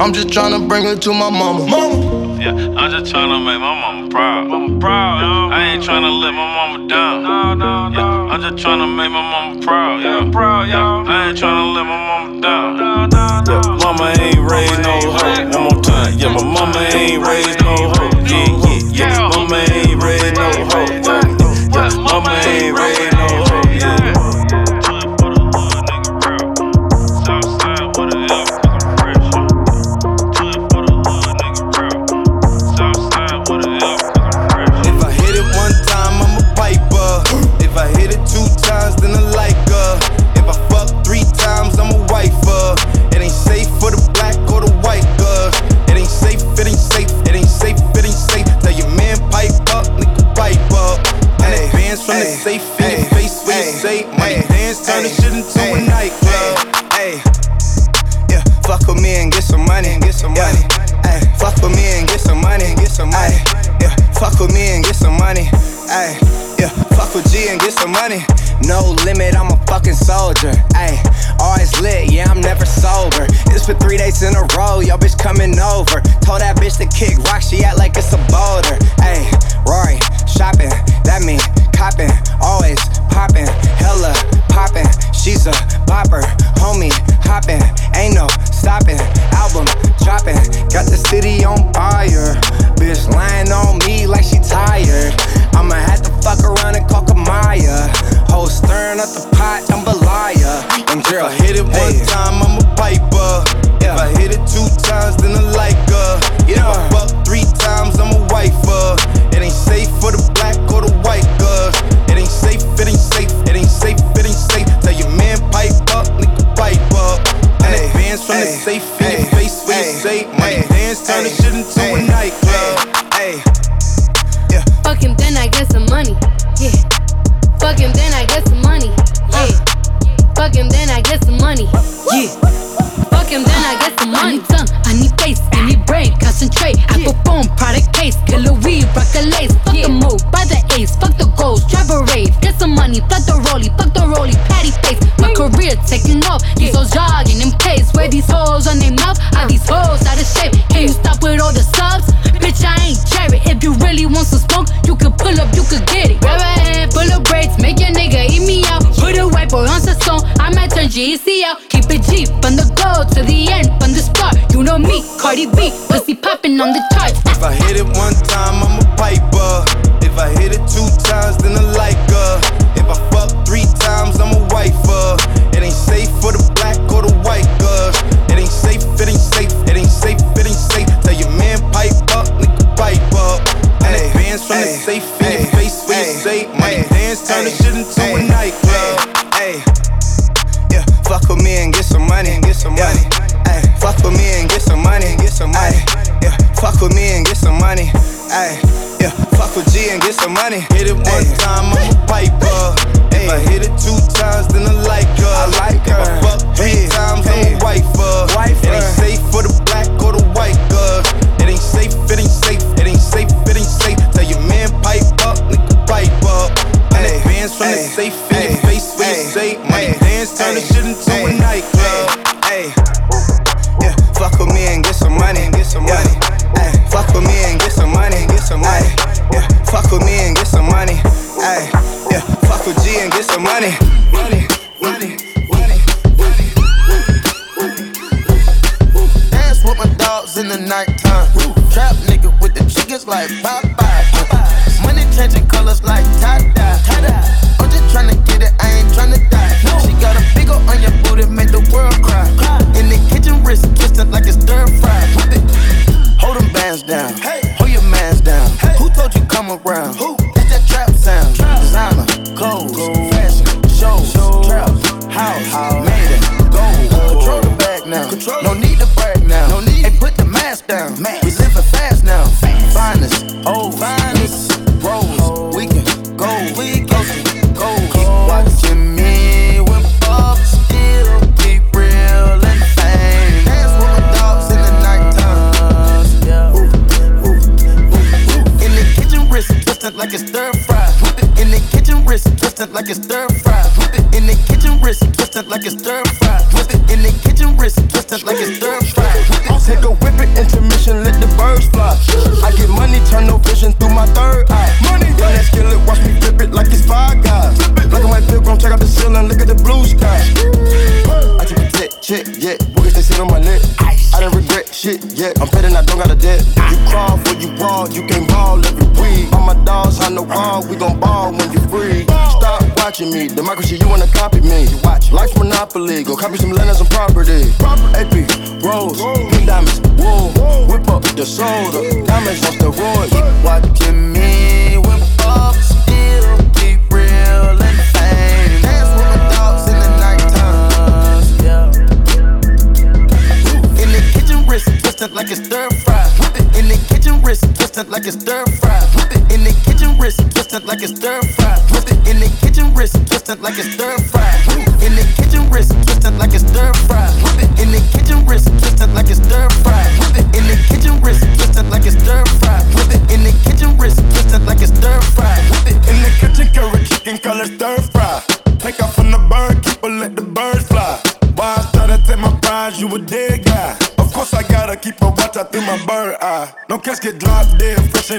I'm just trying to bring her to my mama. mama. Yeah, I'm just trying to make my mama proud. Mama proud. I ain't trying to let my mama down. No, no, no. Yeah, I'm just trying to make my mama proud. Yeah, proud, yeah. I ain't trying to let my mama down. No, no, no. Yeah, mama ain't raised no hoe. One more time. Yeah, my mama ain't raised no some money. Yeah, fuck with me and get some money. Ayy, yeah, fuck with G and get some money. No limit, I'm a fucking soldier. Ayy, always lit, yeah, I'm never sober. This for three days in a row, yo bitch coming over. Told that bitch to kick rock, she act like it's a boulder. Ayy, Rory, shopping, that mean copping, always popping, hella popping. She's a bopper, homie, hopping, ain't no stopping. Album dropping, got the city on fire. Bitch lying on me like she tired. I'ma have to fuck around and call Kamaya. Hoes stirring up the pot, I'm a liar. And girl, hit it one time. down. Man.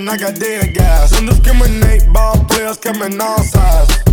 I got dead guys. Indiscriminate ball players coming all sides.